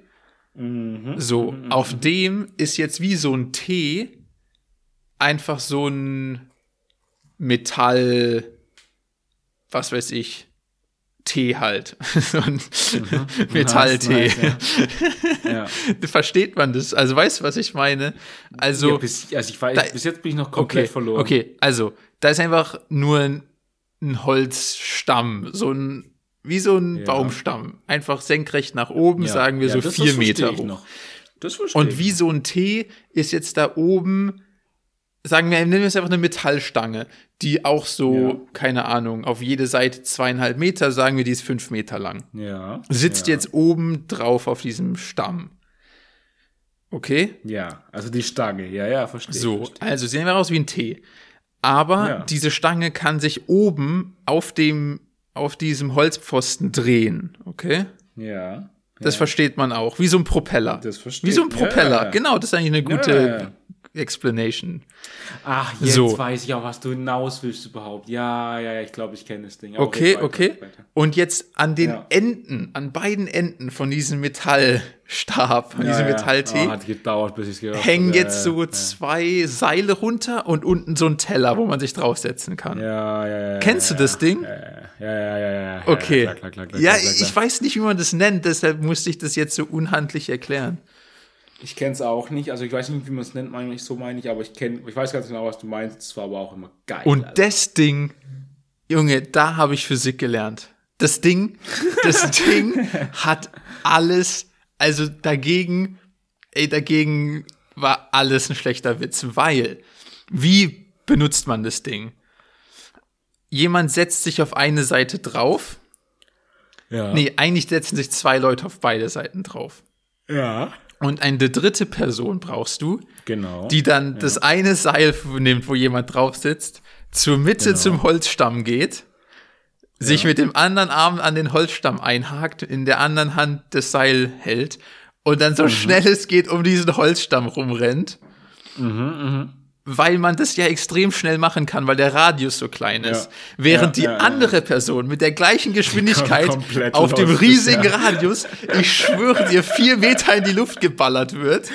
So, auf dem ist jetzt wie so ein T einfach so ein Metall, was weiß ich, T halt. (laughs) so ein Metalltee. Nice, ja. ja. (laughs) Versteht man das? Also weißt du, was ich meine? Also, ja, bis, also ich weiß, Da- bis jetzt bin ich noch komplett okay, verloren. okay, also, da ist einfach nur ein, ein Holzstamm, so ein, wie so ein. Baumstamm. Einfach senkrecht nach oben, sagen wir so vier Meter hoch. Das verstehe Und wie so ein T ist jetzt da oben, sagen wir, nehmen wir es einfach eine Metallstange, die auch so, Ja. keine Ahnung, auf jede Seite zweieinhalb Meter, sagen wir, die ist fünf Meter lang. Ja. Sitzt ja. jetzt oben drauf auf diesem Stamm. Okay? Ja, also die Stange. Ja, ja, verstehe. So, verstehe. also sehen wir aus wie ein T. Aber Ja. diese Stange kann sich oben auf dem, auf diesem Holzpfosten drehen. Okay? Ja. Das versteht man auch. Wie so ein Propeller. Das verstehe Wie so ein Propeller. Genau, das ist eigentlich eine gute. Explanation. Ach, jetzt So. weiß ich auch, was du hinaus willst überhaupt. Ja, ja, ja, ich glaube, ich kenne das Ding. Aber Okay, weiter, okay. weiter. Und jetzt an den Ja. Enden, an beiden Enden von diesem Metallstab, von Ja, diesem ja. Metall-T, Oh, hat gedauert, bis ich es gehört hängen jetzt so zwei Seile runter und unten so ein Teller, wo man sich draufsetzen kann. Ja, ja, ja. Kennst du das Ding? Ja, ja, ja, ja. Okay. Ja, klar, klar, klar, ja, ich weiß nicht, wie man das nennt, deshalb musste ich das jetzt so unhandlich erklären. Ich kenne es auch nicht. Also ich weiß nicht, wie man es nennt, meine ich, so meine ich, aber ich kenne, ich weiß ganz genau, was du meinst. Es war aber auch immer geil. Und Alter. das Ding, Junge, da habe ich Physik gelernt. Das Ding, das (laughs) Ding hat alles, also dagegen, ey, dagegen war alles ein schlechter Witz, weil, wie benutzt man das Ding? Jemand setzt sich auf eine Seite drauf. ja. Nee, eigentlich setzen sich zwei Leute auf beide Seiten drauf. Ja. Und eine dritte Person brauchst du, Genau. die dann das eine Seil nimmt, wo jemand drauf sitzt, zur Mitte Genau. zum Holzstamm geht, sich mit dem anderen Arm an den Holzstamm einhakt, in der anderen Hand das Seil hält und dann so Mhm. schnell es geht um diesen Holzstamm rumrennt. Mhm, Weil man das ja extrem schnell machen kann, weil der Radius so klein ist. Ja. Während Ja, die ja, andere Person mit der gleichen Geschwindigkeit auf dem riesigen ja. Radius, ich schwöre dir, vier Meter in die Luft geballert wird.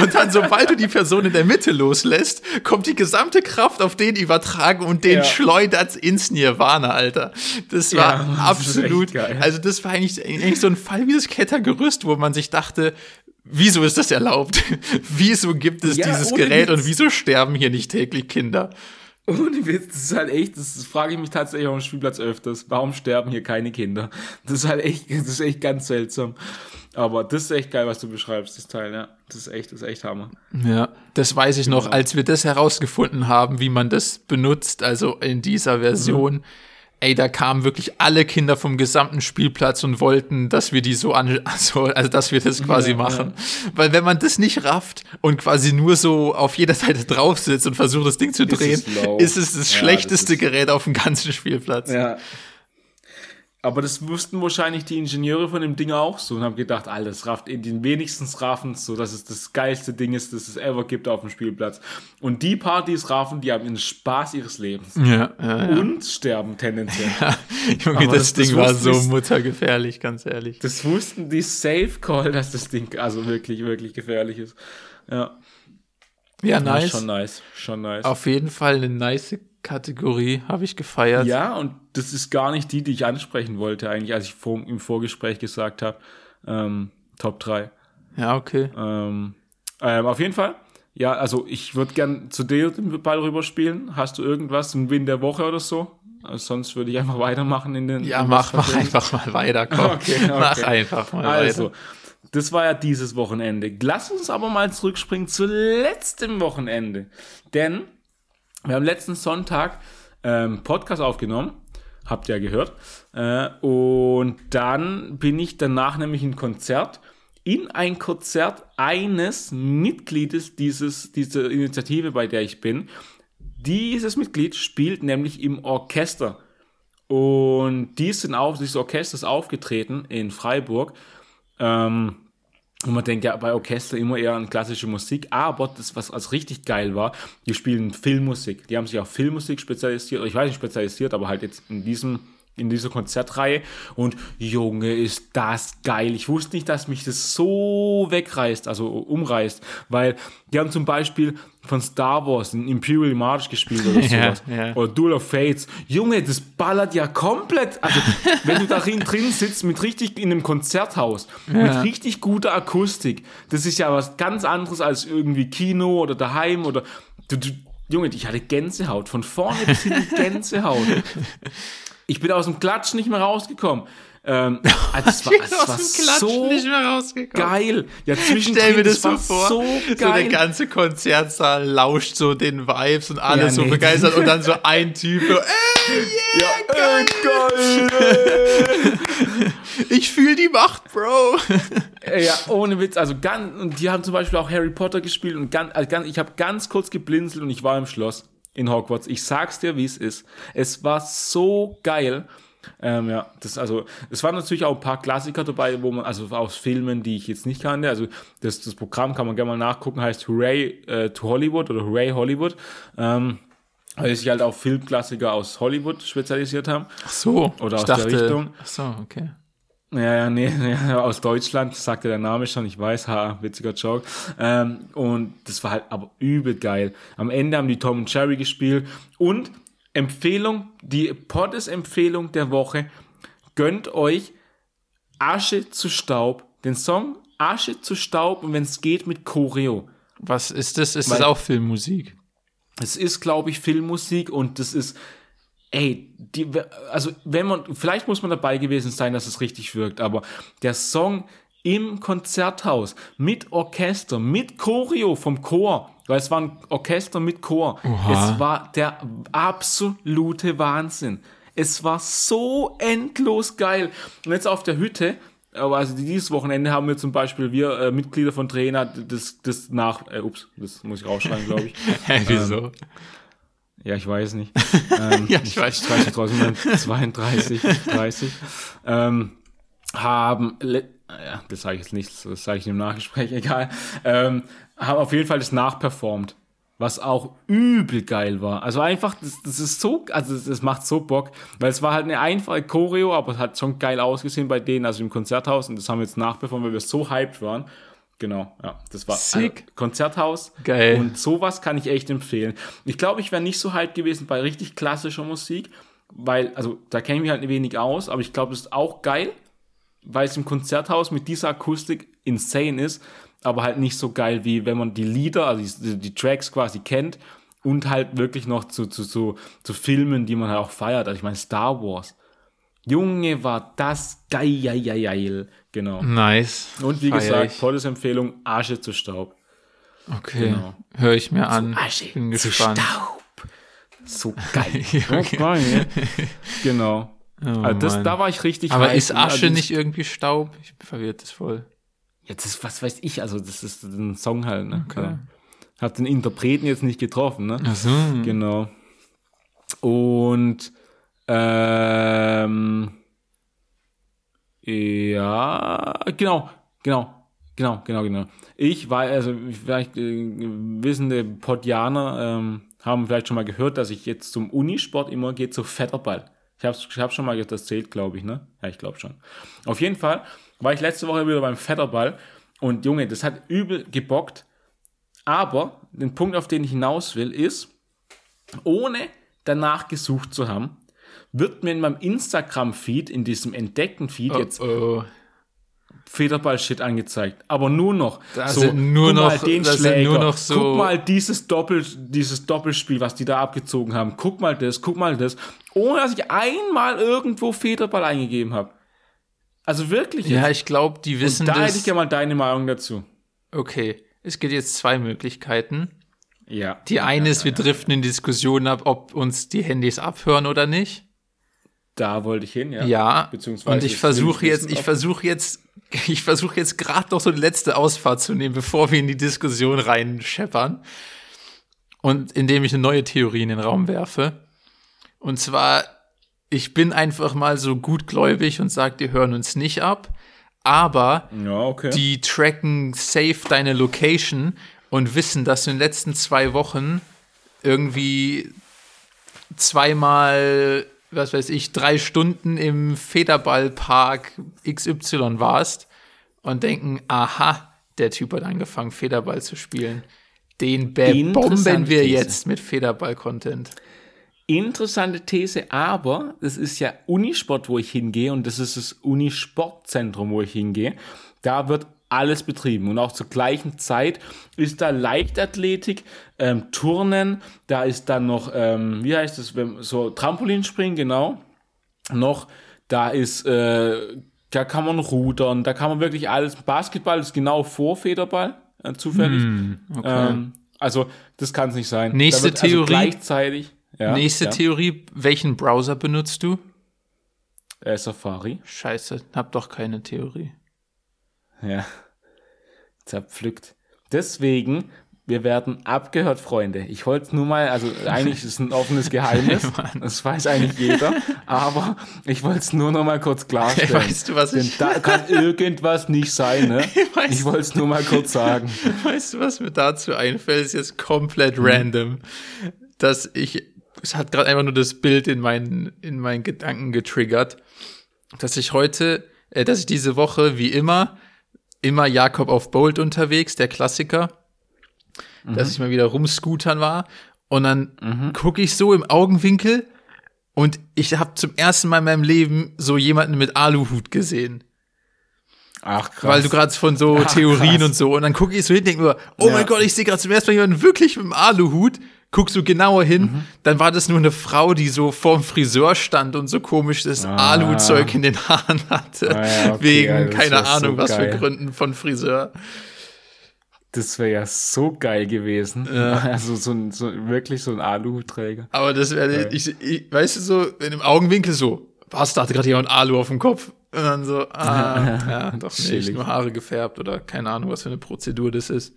Und dann, sobald du die Person in der Mitte loslässt, kommt die gesamte Kraft auf den übertragen und den schleudert ins Nirvana, Alter. Das war das absolut, also das war eigentlich, eigentlich so ein Fall wie das Klettergerüst, wo man sich dachte, wieso ist das erlaubt? (laughs) wieso gibt es Ja, dieses Gerät Witz. und wieso sterben hier nicht täglich Kinder? Ohne Witz, das ist halt echt, das, das frage ich mich tatsächlich auf dem Spielplatz öfters. Warum sterben hier keine Kinder? Das ist halt echt, das ist echt ganz seltsam. Aber das ist echt geil, was du beschreibst, das Teil, ja. Das ist echt, das ist echt Hammer. Ja, das weiß ich noch, Genau. als wir das herausgefunden haben, wie man das benutzt, also in dieser Version. Mhm. Ey, da kamen wirklich alle Kinder vom gesamten Spielplatz und wollten, dass wir die so an, (laughs) also, also dass wir das quasi Ja, machen. Weil wenn man das nicht rafft und quasi nur so auf jeder (laughs) Seite drauf sitzt und versucht, das Ding zu Ist drehen, es low. ist es das Ja, schlechteste das ist- Gerät auf dem ganzen Spielplatz. Ja. Aber das wussten wahrscheinlich die Ingenieure von dem Ding auch so und haben gedacht, Alter, das rafft in den wenigstens raffen so, dass es das geilste Ding ist, das es ever gibt auf dem Spielplatz. Und die Partys raffen, die haben den Spaß ihres Lebens. Ja, ja, ja. Und sterben tendenziell. (laughs) Junge, Aber das, das- das Ding war wussten so muttergefährlich, ganz ehrlich. Das wussten die Safe Call, dass das Ding also wirklich, wirklich gefährlich ist. Ja, Ja, Ja, nice. schon nice, schon nice. Auf jeden Fall eine nice Kategorie, habe ich gefeiert. Ja, und das ist gar nicht die, die ich ansprechen wollte, eigentlich, als ich vor, im Vorgespräch gesagt habe. Ähm, Top 3. Ja, okay. Ähm, ähm, auf jeden Fall. Ja, also ich würde gern zu dir den Ball rüberspielen. Hast du irgendwas, einen Win der Woche oder so? Also sonst würde ich einfach weitermachen in den. Ja, in mach, mach einfach mal weiter, (laughs) komm. Okay, okay. Mach einfach mal Also, weiter. das war ja dieses Wochenende. Lass uns aber mal zurückspringen zu letztem Wochenende. Denn wir haben letzten Sonntag ähm, Podcast aufgenommen. Habt ihr ja gehört. Äh, und dann bin ich danach nämlich in Konzert. In ein Konzert eines Mitgliedes dieses, dieser Initiative, bei der ich bin. Dieses Mitglied spielt nämlich im Orchester. Und die sind auf, dieses Orchester ist aufgetreten in Freiburg. Ähm, und man denkt ja bei Orchester immer eher an klassische Musik, aber das, was als richtig geil war, die spielen Filmmusik. Die haben sich auf Filmmusik spezialisiert, ich weiß nicht spezialisiert, aber halt jetzt in diesem in dieser Konzertreihe und Junge, ist das geil. Ich wusste nicht, dass mich das so wegreißt, also umreißt, weil die haben zum Beispiel von Star Wars den Imperial March gespielt oder (laughs) Ja, sowas. ja. Oder Duel of Fates. Junge, das ballert ja komplett. Also, wenn du darin drin sitzt mit richtig in einem Konzerthaus, mit richtig guter Akustik, das ist ja was ganz anderes als irgendwie Kino oder daheim oder du, du, Junge, ich hatte Gänsehaut. Von vorne bis hinten (laughs) Gänsehaut. Ich bin aus dem Klatsch nicht mehr rausgekommen. Ähm, (laughs) also das war, Ich bin das war aus dem Klatsch so nicht mehr rausgekommen. geil. Ja, (laughs) Stell mir das so war vor, so so, der geil. ganze Konzertsaal lauscht so den Vibes und alle Ja, so nee. begeistert und dann so (laughs) ein Typ so, ey, ja, äh, geil. ich fühle die Macht, Bro. Äh, Ja, ohne Witz. Also ganz, und die haben zum Beispiel auch Harry Potter gespielt und ganz, also ganz ich habe ganz kurz geblinzelt und ich war im Schloss in Hogwarts. Ich sag's dir, wie es ist. Es war so geil. Ähm, ja, das also, es waren natürlich auch ein paar Klassiker dabei, wo man, also aus Filmen, die ich jetzt nicht kannte. Also das, das Programm kann man gerne mal nachgucken, heißt Hooray äh, to Hollywood oder Hooray Hollywood. Ähm, weil sie sich halt auf Filmklassiker aus Hollywood spezialisiert haben. Ach so, Oder aus der dachte, Richtung. Ach so, okay. Ja, ja, nee, (laughs) ja, aus Deutschland, sagte der Name schon, ich weiß, ha, witziger Joke. Ähm, und das war halt aber übel geil. Am Ende haben die Tom und Jerry gespielt und Empfehlung, die Poddes-Empfehlung der Woche, gönnt euch Asche zu Staub, den Song Asche zu Staub und wenn es geht mit Choreo. Was ist das? Ist Weil- das auch Filmmusik? Es ist, glaube ich, Filmmusik und das ist, ey, die, also wenn man, vielleicht muss man dabei gewesen sein, dass es richtig wirkt, aber der Song im Konzerthaus mit Orchester, mit Choreo vom Chor, weil es war ein Orchester mit Chor. Oha. Es war der absolute Wahnsinn. Es war so endlos geil. Und jetzt auf der Hütte, aber also dieses Wochenende haben wir zum Beispiel, wir äh, Mitglieder von Trainer, das, das nach, äh, ups, das muss ich rausschreiben, glaube ich. (laughs) Hä, wieso? Ja, ich weiß nicht. (laughs) Ähm, Ja, ich weiß. Ich weiß nicht, trotzdem 32, 30. Ähm, haben, ja, das sage ich jetzt nicht, das sage ich im Nachgespräch, (laughs) egal. Ähm, haben auf jeden Fall das nachperformt. Was auch übel geil war. Also einfach, das, das ist so, also das, das macht so Bock, weil es war halt eine einfache Choreo, aber es hat schon geil ausgesehen bei denen, also im Konzerthaus und das haben wir jetzt nachperformt, weil wir so hyped waren. Genau, ja, das war Sick. Also, Konzerthaus. Geil. Und sowas kann ich echt empfehlen. Ich glaube, ich wäre nicht so hyped gewesen bei richtig klassischer Musik, weil, also da kenne ich mich halt wenig aus, aber ich glaube, das ist auch geil, weil es im Konzerthaus mit dieser Akustik insane ist, aber halt nicht so geil, wie wenn man die Lieder, also die, die Tracks quasi kennt und halt wirklich noch zu, zu, zu, zu Filmen, die man halt auch feiert. Also ich meine, Star Wars. Junge, war das geil. Genau. Nice. Und wie Feier gesagt, ich. Empfehlung, Asche zu Staub. Okay, Genau. höre ich mir an. Asche Bin zu gespannt. Staub. So (laughs) geil. Geil. Genau. Oh, also das, da war ich richtig Aber hyped. ist Asche also nicht irgendwie Staub? Ich bin verwirrt das voll. Jetzt ist, was weiß ich, also das ist ein Song halt, ne? Okay. Ja. Hat den Interpreten jetzt nicht getroffen, ne? Ach so. Genau. Und ähm, Ja, genau, genau, genau, genau, genau. Ich war, also vielleicht äh, wissende Podianer ähm, haben vielleicht schon mal gehört, dass ich jetzt zum Unisport immer gehe zu Fetterball. Ich habe ich hab schon mal erzählt, glaube ich, ne? Ja, ich glaube schon. Auf jeden Fall war ich letzte Woche wieder beim Fetterball und Junge, das hat übel gebockt. Aber den Punkt, auf den ich hinaus will, ist, ohne danach gesucht zu haben, wird mir in meinem Instagram-Feed, in diesem entdeckten Feed Oh, jetzt oh. Federball-Shit angezeigt. Aber nur noch. Da so, nur guck noch- mal den da Schläger. nur noch so- Guck mal dieses, Doppel, dieses Doppelspiel, was die da abgezogen haben. Guck mal das, guck mal das. Ohne dass ich einmal irgendwo Federball eingegeben habe. Also wirklich. Ja, jetzt. ich glaube, die wissen Und da hätte das. ich gerne mal deine Meinung dazu. Okay, es gibt jetzt zwei Möglichkeiten. Ja. Die eine ist, wir driften in Diskussionen ab, ob uns die Handys abhören oder nicht. Da wollte ich hin, ja. Ja, Beziehungsweise und ich versuche jetzt, ich versuche jetzt, ich versuche jetzt gerade noch so eine letzte Ausfahrt zu nehmen, bevor wir in die Diskussion reinscheppern. Und indem ich eine neue Theorie in den Raum werfe. Und zwar, ich bin einfach mal so gutgläubig und sage, die hören uns nicht ab. Aber Ja, okay. die tracken safe deine Location und wissen, dass du in den letzten zwei Wochen irgendwie zweimal, was weiß ich, drei Stunden im Federballpark XY warst und denken, aha, der Typ hat angefangen, Federball zu spielen. Den Interessante wir These. jetzt mit Federball-Content. Interessante These, aber das ist ja Unisport, wo ich hingehe und das ist das Unisportzentrum, wo ich hingehe. Da wird alles betrieben und auch zur gleichen Zeit ist da Leichtathletik, ähm, Turnen, da ist dann noch, ähm, wie heißt das, wenn- so Trampolinspringen, genau, noch, da ist, äh, da kann man rudern, da kann man wirklich alles, Basketball ist genau vor Federball, äh, zufällig. ähm, also, das kann es nicht sein. Nächste wird also Theorie. gleichzeitig, ja, Nächste ja. Theorie, welchen Browser benutzt du? Äh, Safari. Scheiße, hab doch keine Theorie. Ja. Zerpflückt. Deswegen, wir werden abgehört, Freunde. Ich wollte es nur mal, also eigentlich ist es ein offenes Geheimnis. (laughs) das weiß eigentlich jeder. Aber ich wollte es nur noch mal kurz klarstellen. Weißt du, was Denn ich- da kann irgendwas nicht sein, ne? (laughs) Weißt Ich wollte es nur mal kurz sagen. (laughs) Weißt du, was mir dazu einfällt? Ist jetzt komplett Mhm. random. Dass ich, es hat gerade einfach nur das Bild in meinen, in meinen Gedanken getriggert, dass ich heute, äh, dass ich diese Woche, wie immer, immer Jakob auf Bolt unterwegs, der Klassiker, dass ich mal wieder rumscootern war. Und dann gucke ich so im Augenwinkel und ich habe zum ersten Mal in meinem Leben so jemanden mit Aluhut gesehen. Ach, krass. Weil du gerade von so Ach, Theorien krass. und so. Und dann gucke ich so hin, denke mir, oh Ja. mein Gott, ich sehe gerade zum ersten Mal jemanden wirklich mit dem Aluhut. Guckst du genauer hin, Mhm. dann war das nur eine Frau, die so vorm Friseur stand und so komisches Ah. Aluzeug in den Haaren hatte. Ah ja, okay, Wegen, ja, das keine wär so Ahnung, was für geil. Gründen von Friseur. Das wäre ja so geil gewesen. (laughs) Also so ein, so, wirklich so ein Aluhutträger. Aber das wäre, ich, ich, weißt du so, wenn im Augenwinkel so, was, da hatte gerade jemand Alu auf dem Kopf. Und dann so, (laughs) ah, ja, doch nicht, nur Haare gefärbt oder keine Ahnung, was für eine Prozedur das ist.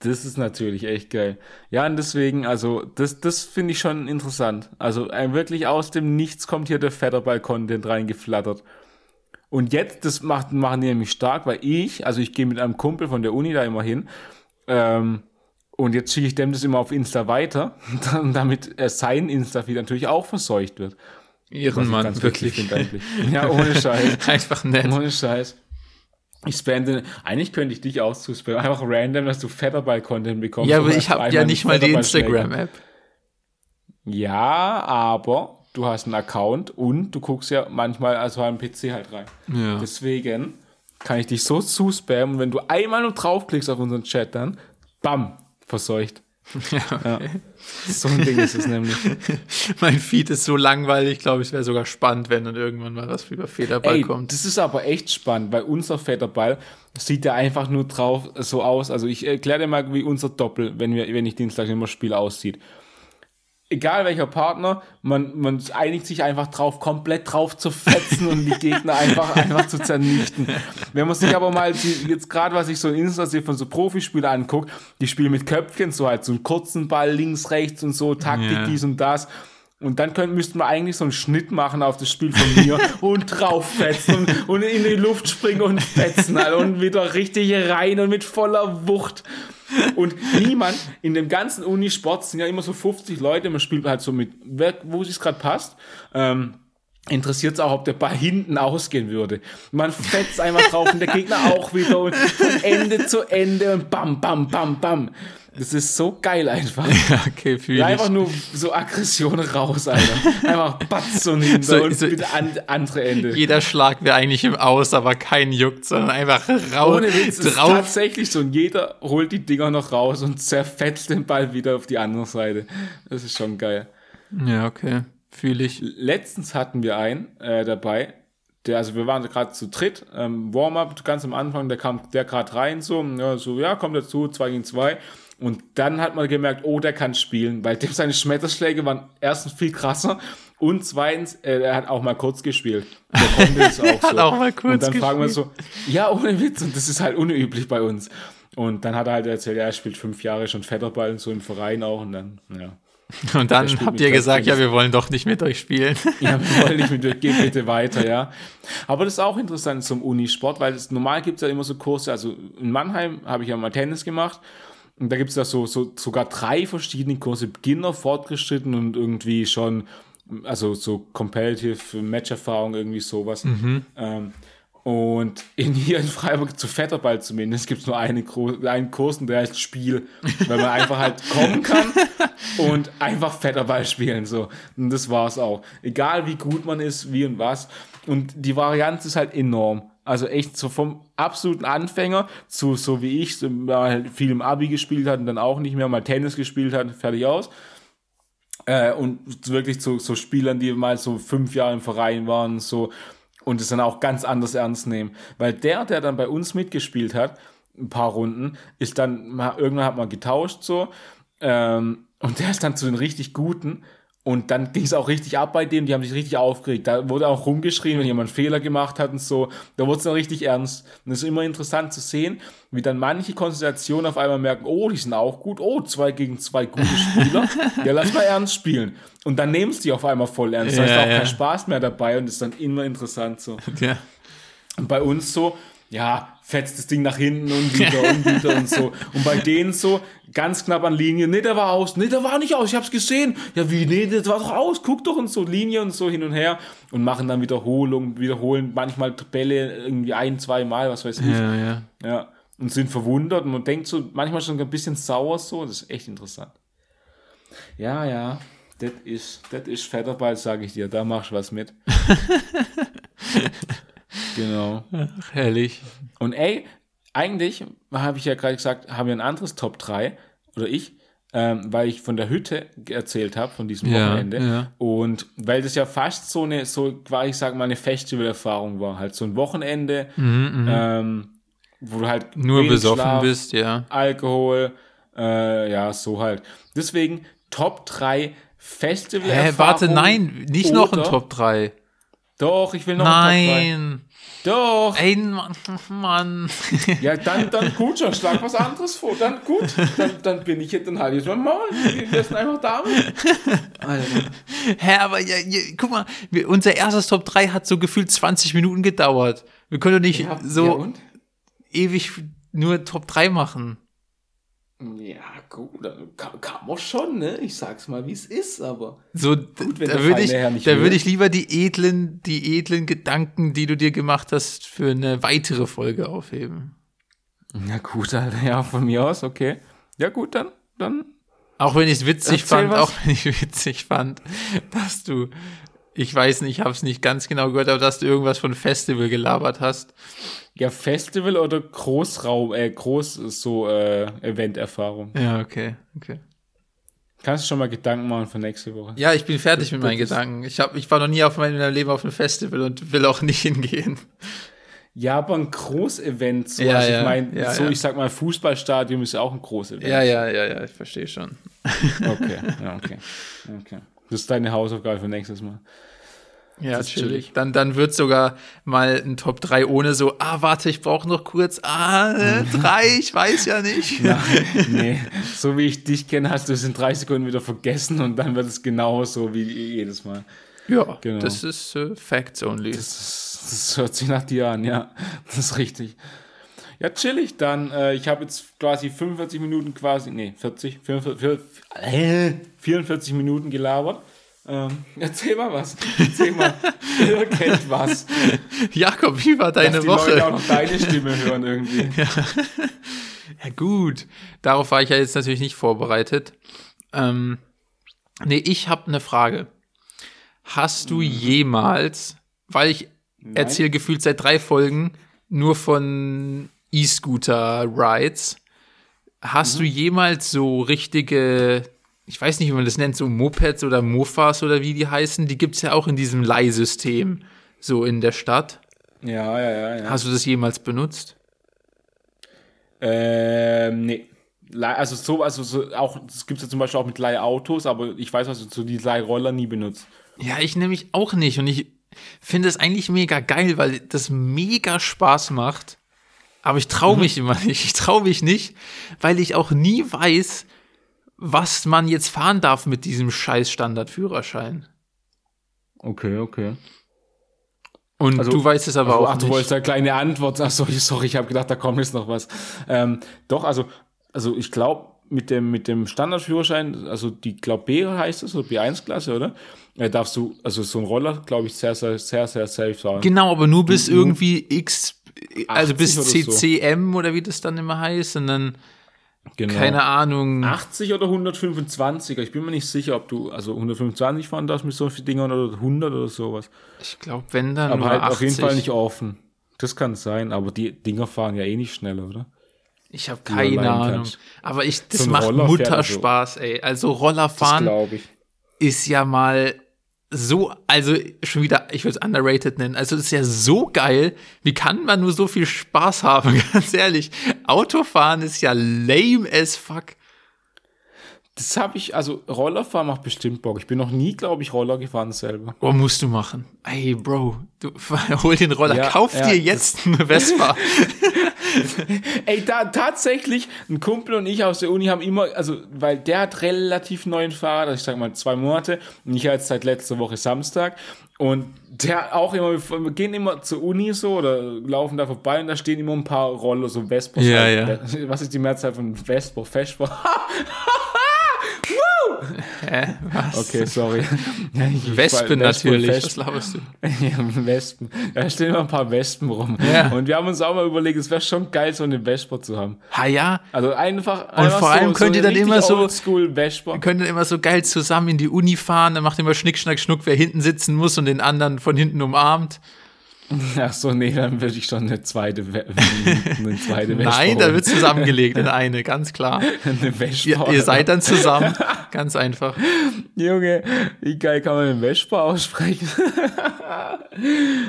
Das ist natürlich echt geil. Ja, und deswegen, also, das, das finde ich schon interessant. Also, wirklich aus dem Nichts kommt hier der Federball-Content reingeflattert. Und jetzt, das macht, machen die nämlich stark, weil ich, also ich gehe mit einem Kumpel von der Uni da immer hin, ähm, und jetzt schicke ich dem das immer auf Insta weiter, (laughs) damit sein Insta-Feed natürlich auch verseucht wird. Ich Ehrenmann, wirklich. Ja, ohne Scheiß. (laughs) Einfach nett. Ohne Scheiß. Ich spamme, eigentlich könnte ich dich auch zuspammen. Einfach random, dass du Fetterball-Content bekommst. Ja, aber ich du habe ja nicht mal die Instagram-App. Ja, aber du hast einen Account und du guckst ja manchmal also am PC halt rein. Ja. Deswegen kann ich dich so zuspammen und wenn du einmal nur draufklickst auf unseren Chat, dann bam, verseucht. Ja. So ein Ding ist es nämlich. (laughs) mein Feed ist so langweilig, glaube ich, wäre sogar spannend, wenn dann irgendwann mal was über Federball Ey, kommt. das ist aber echt spannend, weil unser Fetterball sieht ja einfach nur drauf so aus. Also ich erkläre dir mal, wie unser Doppel, wenn wir, wenn ich Dienstag immer spiele, aussieht. Egal welcher Partner, man, man einigt sich einfach drauf, komplett drauf zu fetzen und die Gegner einfach, einfach zu zernichten. Wenn man sich aber mal die, jetzt gerade, was ich so in Insta sehe von so Profispielern anguckt, die spielen mit Köpfchen, so halt so einen kurzen Ball links, rechts und so, Taktik, Ja. dies und das. Und dann können, müssten wir eigentlich so einen Schnitt machen auf das Spiel von mir (laughs) und drauffetzen und, und in die Luft springen und fetzen halt und wieder richtig rein und mit voller Wucht. Und niemand in dem ganzen Unisport sind ja immer so 50 Leute, man spielt halt so mit, wo es gerade passt. Ähm, interessiert es auch, ob der Ball hinten ausgehen würde. Man fetzt einfach drauf und der Gegner auch wieder und von Ende zu Ende und bam, bam, bam, bam. Das ist so geil einfach. (laughs) Ja, okay, fühl ja, Einfach nur so Aggression raus, Alter. Einfach Batz und hinter so, und so an andere Ende. Jeder Schlag wäre eigentlich im Aus, aber kein juckt, sondern einfach raus. Ohne Witz, drauf. ist tatsächlich so. Und jeder holt die Dinger noch raus und zerfetzt den Ball wieder auf die andere Seite. Das ist schon geil. Ja, okay. Fühle ich. Letztens hatten wir einen äh, dabei, der, also wir waren gerade zu dritt, ähm, Warm-up ganz am Anfang, der kam der gerade rein, so, ja, so, ja, kommt dazu, zwei gegen zwei. Und dann hat man gemerkt, oh, der kann spielen, weil dem seine Schmetterschläge waren erstens viel krasser und zweitens, äh, er hat auch mal kurz gespielt. Der (laughs) konnte es auch so. hat auch mal kurz Und dann gespielt. fragen wir so, ja, ohne Witz, und das ist halt unüblich bei uns. Und dann hat er halt erzählt, ja, er spielt fünf Jahre schon Federball und so im Verein auch und dann, ja. Und dann habt ihr gesagt, ja, wir wollen doch nicht mit euch spielen. (laughs) Ja, wir wollen nicht mit euch, geht bitte (laughs) weiter, ja. Aber das ist auch interessant zum Unisport, weil es normal gibt es ja immer so Kurse, also in Mannheim habe ich ja mal Tennis gemacht und da gibt es ja so, so sogar drei verschiedene Kurse, Beginner, fortgeschritten und irgendwie schon, also so Competitive Matcherfahrung, irgendwie sowas. Mhm. Ähm, und in hier in Freiburg zu Vetterball zumindest gibt es nur eine, einen Kurs und der heißt Spiel, weil man einfach halt kommen kann (laughs) und einfach Vetterball spielen. So. Und das war's auch. Egal wie gut man ist, wie und was. Und die Varianz ist halt enorm. Also echt so vom absoluten Anfänger zu so wie ich, so, halt viel im Abi gespielt hat und dann auch nicht mehr mal Tennis gespielt hat, fertig aus. Äh, und wirklich zu so Spielern, die mal so fünf Jahre im Verein waren, so und es dann auch ganz anders ernst nehmen. Weil der, der dann bei uns mitgespielt hat, ein paar Runden, ist dann, irgendwann hat man getauscht so, ähm, und der ist dann zu den richtig Guten und dann ging es auch richtig ab bei dem, die haben sich richtig aufgeregt. Da wurde auch rumgeschrien, wenn jemand einen Fehler gemacht hat und so. Da wurde es dann richtig ernst. Und es ist immer interessant zu sehen, wie dann manche Konstellationen auf einmal merken, oh, die sind auch gut, oh, zwei gegen zwei gute Spieler. (laughs) ja, lass mal ernst spielen. Und dann nehmen es die auf einmal voll ernst. Da ist auch ja. kein Spaß mehr dabei und ist dann immer interessant so. Ja. Und bei uns so, ja, fetzt das Ding nach hinten und wieder und wieder und so. Und bei denen so, ganz knapp an Linie, nee, der war aus, nee, der war nicht aus, ich hab's gesehen. Ja, wie, nee, der war doch aus, guck doch und so, Linie und so hin und her und machen dann Wiederholung, wiederholen manchmal Tabelle irgendwie ein, zwei Mal, was weiß ich. Ja, ja. Ja, und sind verwundert und man denkt so, manchmal schon ein bisschen sauer so, das ist echt interessant. Ja, ja, das ist, das ist Federball, sage ich dir, da machst du was mit. (laughs) genau. Ach, herrlich. Und ey, eigentlich, habe ich ja gerade gesagt, haben wir ein anderes Top 3, oder ich, ähm, weil ich von der Hütte erzählt habe, von diesem Ja, Wochenende. ja. Und weil das ja fast so eine, so, ich sag mal, eine Festivalerfahrung war. Halt so ein Wochenende, ähm, wo du halt Mhm, Nur besoffen Schlaf, bist, ja. Alkohol, äh, ja, so halt. Deswegen Top 3 Festival. Hä, warte, nein, nicht noch ein Top 3. Doch, ich will noch ein Top 3. Nein. Doch. Ey, Mann, Mann. Ja, dann, dann gut, schon schlag was anderes vor. Dann gut, dann, dann bin ich jetzt, dann halt jetzt mal Maul. Wir sind einfach damit. Alter. Hä, aber ja, ja, guck mal, wir, unser erstes Top 3 hat so gefühlt 20 Minuten gedauert. Wir können doch nicht Ja, so ewig nur Top 3 machen. Ja, gut, dann kann, kann man schon, ne? Ich sag's mal, wie es ist, aber. So, Gut, wenn da würde ich, da würde ich lieber die edlen, die edlen Gedanken, die du dir gemacht hast, für eine weitere Folge aufheben. Na gut, Alter, ja, von mir aus, okay. Ja, gut, dann, dann. Auch wenn ich es witzig Erzähl fand, was. auch wenn ich (laughs) witzig fand, dass du, ich weiß nicht, ich habe es nicht ganz genau gehört, aber dass du irgendwas von Festival gelabert hast. Ja, Festival oder Großraum, äh, Groß, so, äh, Event-Erfahrung. Ja, okay, okay. Kannst du schon mal Gedanken machen für nächste Woche? Ja, ich bin fertig Das- mit meinen Gedanken. Ich, hab, ich war noch nie auf meinem Leben auf einem Festival und will auch nicht (laughs) hingehen. Ja, aber ein Großevent, so, Ja, also ja, ich meine, ja, so, ja. ich sag mal, Fußballstadion ist ja auch ein Großevent. Ja, ja, ja, ja, ich verstehe schon. Okay, (laughs) ja, okay. okay. Das ist deine Hausaufgabe für nächstes Mal. Ja, chillig. Dann, dann wird sogar mal ein Top 3 ohne so, ah, warte, ich brauche noch kurz, ah, äh, (laughs) drei, ich weiß ja nicht. Nein, (laughs) nee, so wie ich dich kenne, hast du es in drei Sekunden wieder vergessen und dann wird es genauso wie jedes Mal. Ja, genau. das ist äh, Facts only. Das, ist, das hört sich nach dir an, ja, das ist richtig. Ja, chillig. Dann, äh, ich habe jetzt quasi 45 Minuten quasi, nee, 40, 44, 44 Minuten gelabert. Ähm, (laughs) erzähl mal was. Erzähl mal (laughs) irgendwas. Jakob, wie war deine Dass die Woche? Leute auch noch deine Stimme hören irgendwie. (laughs) Ja. ja, gut. Darauf war ich ja jetzt natürlich nicht vorbereitet. Ähm, nee, ich habe eine Frage. Hast du jemals, weil ich erzähle gefühlt seit drei Folgen nur von E-Scooter-Rides, hast du jemals so richtige, ich weiß nicht, wie man das nennt, so Mopeds oder Mofas oder wie die heißen, die gibt's ja auch in diesem Leihsystem, so in der Stadt. Ja, ja, ja. ja. Hast du das jemals benutzt? Ähm, nee. Also so, also so auch, das gibt es ja zum Beispiel auch mit Leihautos, aber ich weiß, was du so die Leihroller nie benutzt. Ja, ich nämlich auch nicht. Und ich finde es eigentlich mega geil, weil das mega Spaß macht. Aber ich traue mich immer nicht. Ich traue mich nicht, weil ich auch nie weiß, was man jetzt fahren darf mit diesem scheiß Standardführerschein. Okay, okay. Und Also- du weißt es aber Also, auch ach, du wolltest eine kleine Antwort. Ach, (laughs) sorry, sorry, ich habe gedacht, da kommt jetzt noch was. Ähm, doch, also, also ich glaube, mit dem, mit dem Standardführerschein, also die, glaube B heißt es, oder B1-Klasse, oder? Äh, darfst du, also so ein Roller, glaube ich, sehr, sehr, sehr, sehr safe fahren. Genau, aber nur bis irgendwie X, also 80 bis oder so. CCM oder wie das dann immer heißt. Und dann, Genau. keine Ahnung. 80 oder 125, ich bin mir nicht sicher, ob du, also 125 fahren darfst mit so vielen Dingern oder 100 oder sowas. Ich glaube, wenn dann Aber nur halt 80. auf jeden Fall nicht offen. Das kann sein, aber die Dinger fahren ja eh nicht schneller, oder? Ich habe keine Ahnung. kannst. Aber ich, das So macht Roller Mutterspaß, ey. Also Das Rollerfahren glaube ich. ist ja mal so, also schon wieder, ich würde es underrated nennen. Also es ist ja so geil. Wie kann man nur so viel Spaß haben? (laughs) Ganz ehrlich. Autofahren ist ja lame as fuck. Das habe ich, also Rollerfahren macht bestimmt Bock. Ich bin noch nie, glaube ich, Roller gefahren selber. Oh, musst du machen. Ey, Bro, du (laughs) hol den Roller. Ja, Kauf ja, dir jetzt eine Vespa. (laughs) Ey, da tatsächlich, ein Kumpel und ich aus der Uni haben immer, also, weil der hat relativ neuen Fahrrad, also ich sag mal zwei Monate, und ich jetzt seit letzter Woche Samstag. Und der auch immer, wir gehen immer zur Uni so oder laufen da vorbei und da stehen immer ein paar Roller, so Vespa. Ja, ja. Was ist die Mehrzahl von Vespa? Vespa? (laughs) Hä? Was? Okay, sorry. (laughs) Ich- Wespen Vespa, natürlich. Vespa. Was laberst du? (laughs) Ja, Wespen. Da stehen immer ein paar Wespen rum. Ja. Und wir haben uns auch mal überlegt, es wäre schon geil, so eine Vespa zu haben. Ha ja, Also einfach. Und vor allem könnt ihr dann immer so-. Wir können dann immer so geil zusammen in die Uni fahren, dann macht immer Schnick, Schnack, Schnuck, wer hinten sitzen muss und den anderen von hinten umarmt. (laughs) Ach so, nee, dann würde ich schon eine zweite, We (laughs) eine zweite Vespa. Nein, da wird zusammengelegt in (laughs) eine, ganz klar. eine Vespa. Ihr, ihr seid dann zusammen, ganz einfach. Junge, wie geil kann man eine Vespa aussprechen?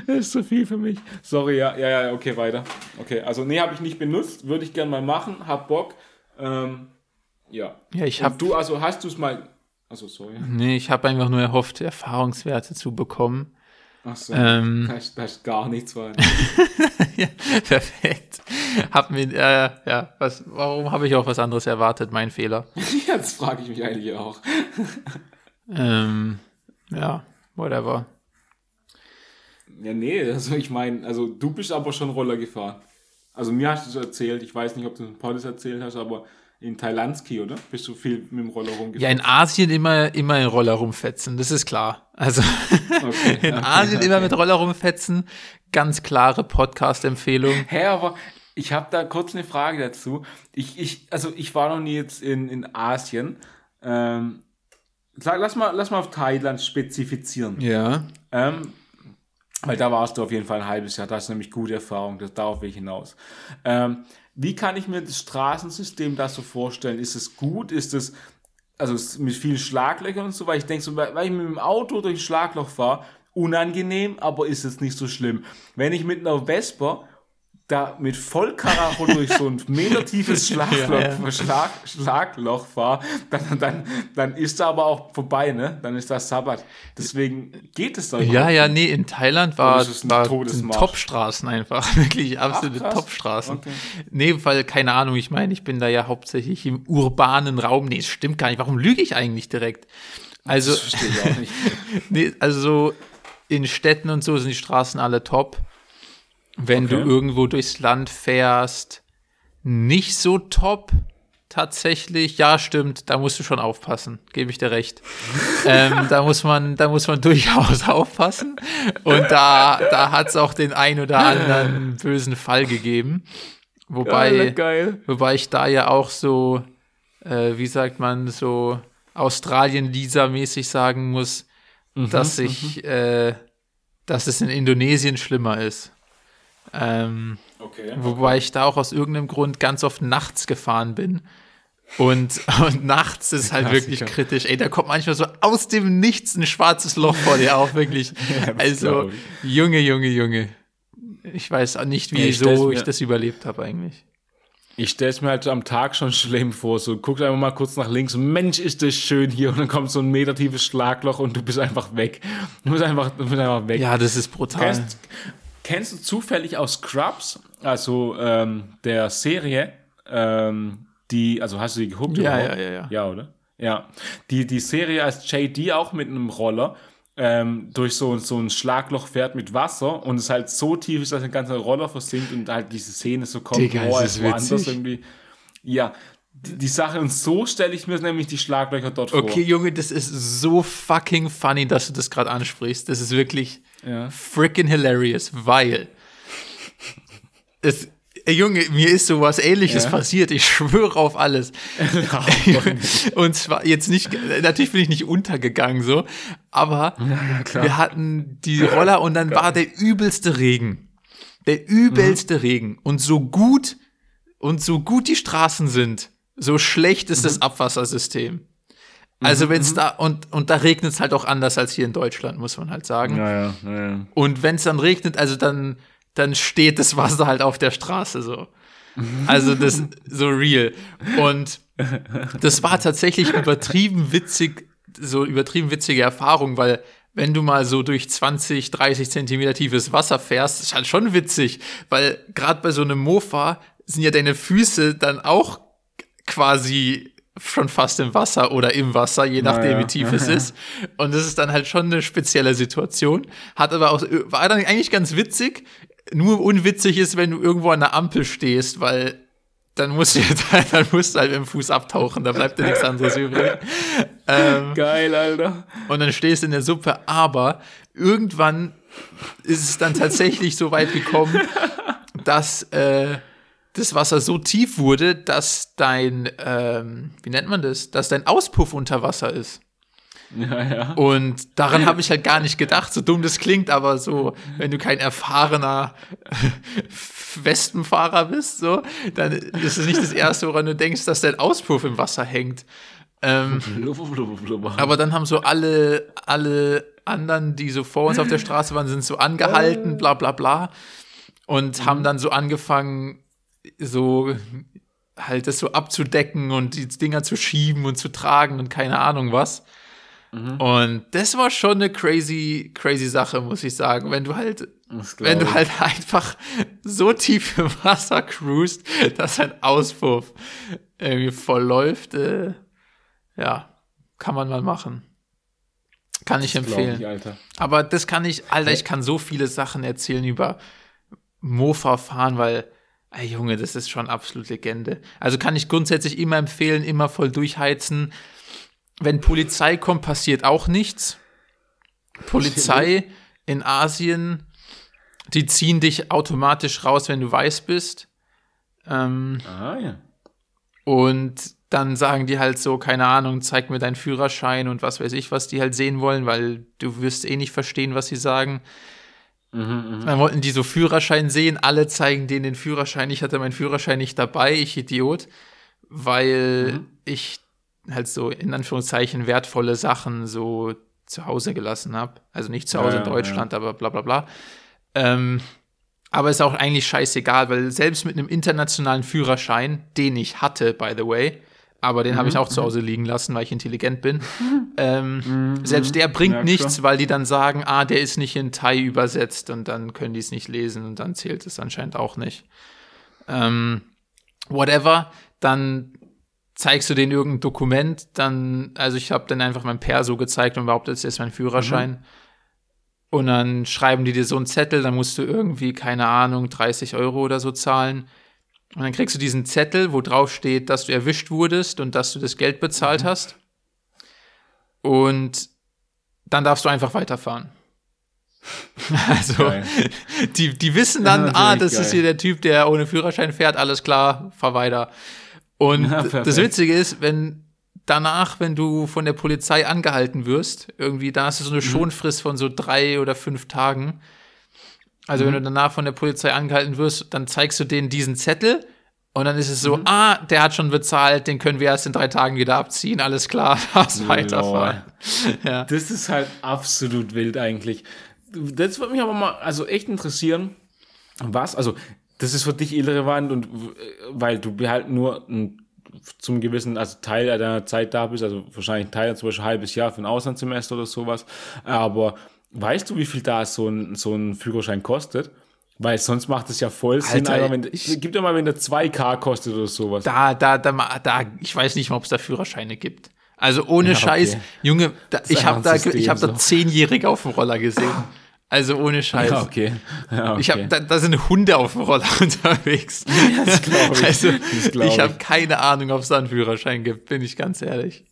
das ist zu viel für mich. Sorry, ja, ja, ja, okay, weiter. Okay, also nee, habe ich nicht benutzt, würde ich gerne mal machen, hab Bock. Ähm, ja. Ja, ich habe du, also hast du es mal. Also sorry. nee, ich habe einfach nur erhofft, Erfahrungswerte zu bekommen. Ach so. Ähm. Da, ist, da ist gar nichts weiter. (laughs) ja, perfekt. Hab mir, äh, ja, was, warum habe ich auch was anderes erwartet? Mein Fehler. (laughs) ja, das frage ich mich eigentlich auch. Ähm, ja, whatever. Ja, nee, also ich meine, also du bist aber schon Roller gefahren. Also mir hast du es erzählt, ich weiß nicht, ob du es in Poddes erzählt hast, aber in Thailandski, oder? Bist du viel mit dem Roller rumgefahren? Ja, in Asien immer, immer in Roller rumfetzen, das ist klar. Also Okay, (laughs) in okay, Asien immer okay. mit Roller rumfetzen. Ganz klare Podcast-Empfehlung. Hä, aber ich habe da kurz eine Frage dazu. Ich, ich, also ich war noch nie jetzt in, in Asien. Ähm, lass, mal, lass mal auf Thailand spezifizieren. Ja. Ähm, weil da warst du auf jeden Fall ein halbes Jahr. Da hast du nämlich gute Erfahrung. Das, darauf will ich hinaus. Ähm, wie kann ich mir das Straßensystem da so vorstellen? Ist es gut? Ist es also mit vielen Schlaglöchern und so? Weil ich denke so, weil ich mit dem Auto durch ein Schlagloch fahre, unangenehm, aber ist es nicht so schlimm. Wenn ich mit einer Vespa da mit Vollkaracho durch (laughs) so ein metertiefes Schlagloch, Ja, ja. Schlag, Schlagloch fahre, dann, dann, dann ist da aber auch vorbei, ne? Dann ist das Sabbat. Deswegen geht es doch Ja, ja, nee, in Thailand war, es war? Top-Straßen einfach. (laughs) Wirklich absolute. Top-Straßen. Okay. Nee, weil, keine Ahnung, ich meine, ich bin da ja hauptsächlich im urbanen Raum. Nee, das stimmt gar nicht. Warum lüge ich eigentlich direkt? Also, Das verstehe ich auch nicht. (laughs) nee, also so in Städten und so sind die Straßen alle top. Wenn Okay. du irgendwo durchs Land fährst, nicht so top. Tatsächlich, ja, stimmt, da musst du schon aufpassen, gebe ich dir recht. (laughs) ähm, da muss man, da muss man (laughs) durchaus aufpassen. Und da, da hat es auch den ein oder anderen bösen Fall gegeben. Wobei, Geil, geil. Wobei ich da ja auch so, äh, wie sagt man, so Australien-Lisa-mäßig sagen muss, Mhm, dass ich, äh, dass es in Indonesien schlimmer ist. Ähm, Okay. wobei ich da auch aus irgendeinem Grund ganz oft nachts gefahren bin. Und, (laughs) und nachts ist halt Klassiker. wirklich kritisch. Ey, da kommt manchmal so aus dem Nichts ein schwarzes Loch vor dir auf, wirklich. (laughs) das also, Junge, Junge, Junge. Ich weiß auch nicht, Ja, ich mir- ich das überlebt habe eigentlich. Ich stelle es mir halt am Tag schon schlimm vor. So, guck einfach mal kurz nach links. Mensch, ist das schön hier. Und dann kommt so ein metertiefes Schlagloch und du bist einfach weg. Du bist einfach, du bist einfach weg. Ja, das ist brutal. Kennst, kennst du zufällig aus Scrubs, also ähm, der Serie, ähm, die, also hast du die geguckt? Ja, ja, ja, ja. Ja, oder? Ja. Die, die Serie als JD auch mit einem Roller ähm, durch so, so ein Schlagloch fährt mit Wasser und es halt so tief ist, dass der ganze Roller versinkt und halt diese Szene so kommt, Digga, oh, es woanders witzig. irgendwie. Ja, die, die Sache, und so stelle ich mir nämlich die Schlaglöcher dort Okay, Junge, das ist so fucking funny, dass du das gerade ansprichst. Das ist wirklich vor. Ja. freaking hilarious, weil es, Junge, mir ist sowas ähnliches Ja. passiert. Ich schwöre auf alles. (laughs) Und zwar jetzt nicht, natürlich bin ich nicht untergegangen so, aber wir hatten die Roller und dann war der übelste Regen. Der übelste Mhm. Regen. Und so gut, und so gut die Straßen sind, so schlecht ist Mhm. das Abwassersystem. Also wenn es da, und, und da regnet es halt auch anders als hier in Deutschland, muss man halt sagen. Ja, ja, ja, ja. Und wenn es dann regnet, also dann, dann steht das Wasser halt auf der Straße so. Also das so real. Und das war tatsächlich übertrieben witzig, so übertrieben witzige Erfahrung, weil wenn du mal so durch 20, 30 Zentimeter tiefes Wasser fährst, ist halt schon witzig, weil gerade bei so einem Mofa sind ja deine Füße dann auch quasi schon fast im Wasser oder im Wasser, je nachdem, ja. wie tief es ist. Und das ist dann halt schon eine spezielle Situation. Hat aber auch, war dann eigentlich ganz witzig. Nur unwitzig ist, wenn du irgendwo an der Ampel stehst, weil dann musst du, (laughs) dann musst du halt mit dem Fuß abtauchen, da bleibt dir nichts anderes übrig. Ähm, Geil, Alter. und dann stehst du in der Suppe, aber irgendwann ist es dann tatsächlich so weit gekommen, (laughs) dass äh, das Wasser so tief wurde, dass dein, ähm, wie nennt man das, dass dein Auspuff unter Wasser ist. Ja, ja. Und daran habe ich halt gar nicht gedacht, so dumm das klingt, aber so, wenn du kein erfahrener (laughs) Wespenfahrer bist, so, dann ist es nicht das Erste, woran du denkst, dass dein Auspuff im Wasser hängt. Ähm, aber dann haben so alle, alle anderen, die so vor uns auf der Straße waren, sind so angehalten, bla bla bla. Und haben dann so angefangen, so halt das so abzudecken und die Dinger zu schieben und zu tragen und keine Ahnung was. Und das war schon eine crazy, crazy Sache, muss ich sagen. Wenn du halt, Das wenn du halt (laughs) einfach so tief im Wasser cruist, dass ein Auspuff irgendwie voll läuft, äh, ja, kann man mal machen. Kann ich Glaub empfehlen. ich. Aber das kann ich, Alter, ich kann so viele Sachen erzählen über Mofa fahren, weil, ey Junge, das ist schon absolut Legende. Also kann ich grundsätzlich immer empfehlen, immer voll durchheizen. Wenn Polizei kommt, passiert auch nichts. Polizei in Asien, die ziehen dich automatisch raus, wenn du weiß bist. Ähm, Ah, ja. und dann sagen die halt so, keine Ahnung, zeig mir deinen Führerschein und was weiß ich, was die halt sehen wollen, weil du wirst eh nicht verstehen, was sie sagen. Mhm, Dann wollten die so Führerschein sehen, alle zeigen denen den Führerschein. Ich hatte meinen Führerschein nicht dabei, ich Idiot, weil Mhm. ich halt so in Anführungszeichen wertvolle Sachen so zu Hause gelassen habe. Also nicht zu Ja, Hause ja, in Deutschland, aber bla bla bla. Ähm, Aber ist auch eigentlich scheißegal, weil selbst mit einem internationalen Führerschein, den ich hatte, by the way, aber den habe ich Mhm. auch zu Hause liegen lassen, weil ich intelligent bin. (laughs) Ähm, Selbst der bringt Ja, nichts, klar. weil die dann sagen, ah, der ist nicht in Thai übersetzt und dann können die es nicht lesen und dann zählt es anscheinend auch nicht. Ähm, whatever, dann zeigst du denen irgendein Dokument, dann, also ich habe dann einfach mein Perso gezeigt und behauptet, das ist mein Führerschein. Und dann schreiben die dir so einen Zettel, dann musst du irgendwie, keine Ahnung, 30 Euro oder so zahlen. Und dann kriegst du diesen Zettel, wo drauf steht, dass du erwischt wurdest und dass du das Geld bezahlt hast. Und dann darfst du einfach weiterfahren. (laughs) Also, Geil. die, die wissen dann, (laughs) Ja, ah, das ist geil. hier der Typ, der ohne Führerschein fährt, alles klar, fahr weiter. Und Ja, das. Witzige ist, wenn danach, wenn du von der Polizei angehalten wirst, irgendwie, da hast du so Mhm. eine Schonfrist von so drei oder fünf Tagen. Also Mhm. wenn du danach von der Polizei angehalten wirst, dann zeigst du denen diesen Zettel und dann ist es so, Mhm. ah, der hat schon bezahlt, den können wir erst in drei Tagen wieder abziehen, alles klar, (laughs) darfst weiterfahren. (laughs) Ja. Das ist halt absolut wild eigentlich. Das würde mich aber mal also echt interessieren, was, also das ist für dich irrelevant und äh, weil du halt nur ein, zum gewissen, also Teil deiner Zeit da bist, also wahrscheinlich ein Teil, zum Beispiel ein halbes Jahr für ein Auslandssemester oder sowas, aber weißt du, wie viel da so ein, so ein Führerschein kostet? Weil sonst macht es ja voll Sinn, Alter, einfach, wenn, ich- gibt ja mal, wenn der 2K kostet oder sowas. Da, da, da, da, ich weiß nicht mal, ob es da Führerscheine gibt. Also ohne Ja, okay. Scheiß, Junge, da, ich habe da, System ich habe da zehnjährige auf dem Roller gesehen. Also ohne Scheiß. ja, okay. Ja, okay. Ich habe, da, da sind Hunde auf dem Roller (laughs) unterwegs. (laughs) das ich. Also Das glaub ich ich. habe keine Ahnung, ob es da einen Führerschein gibt, bin ich ganz ehrlich.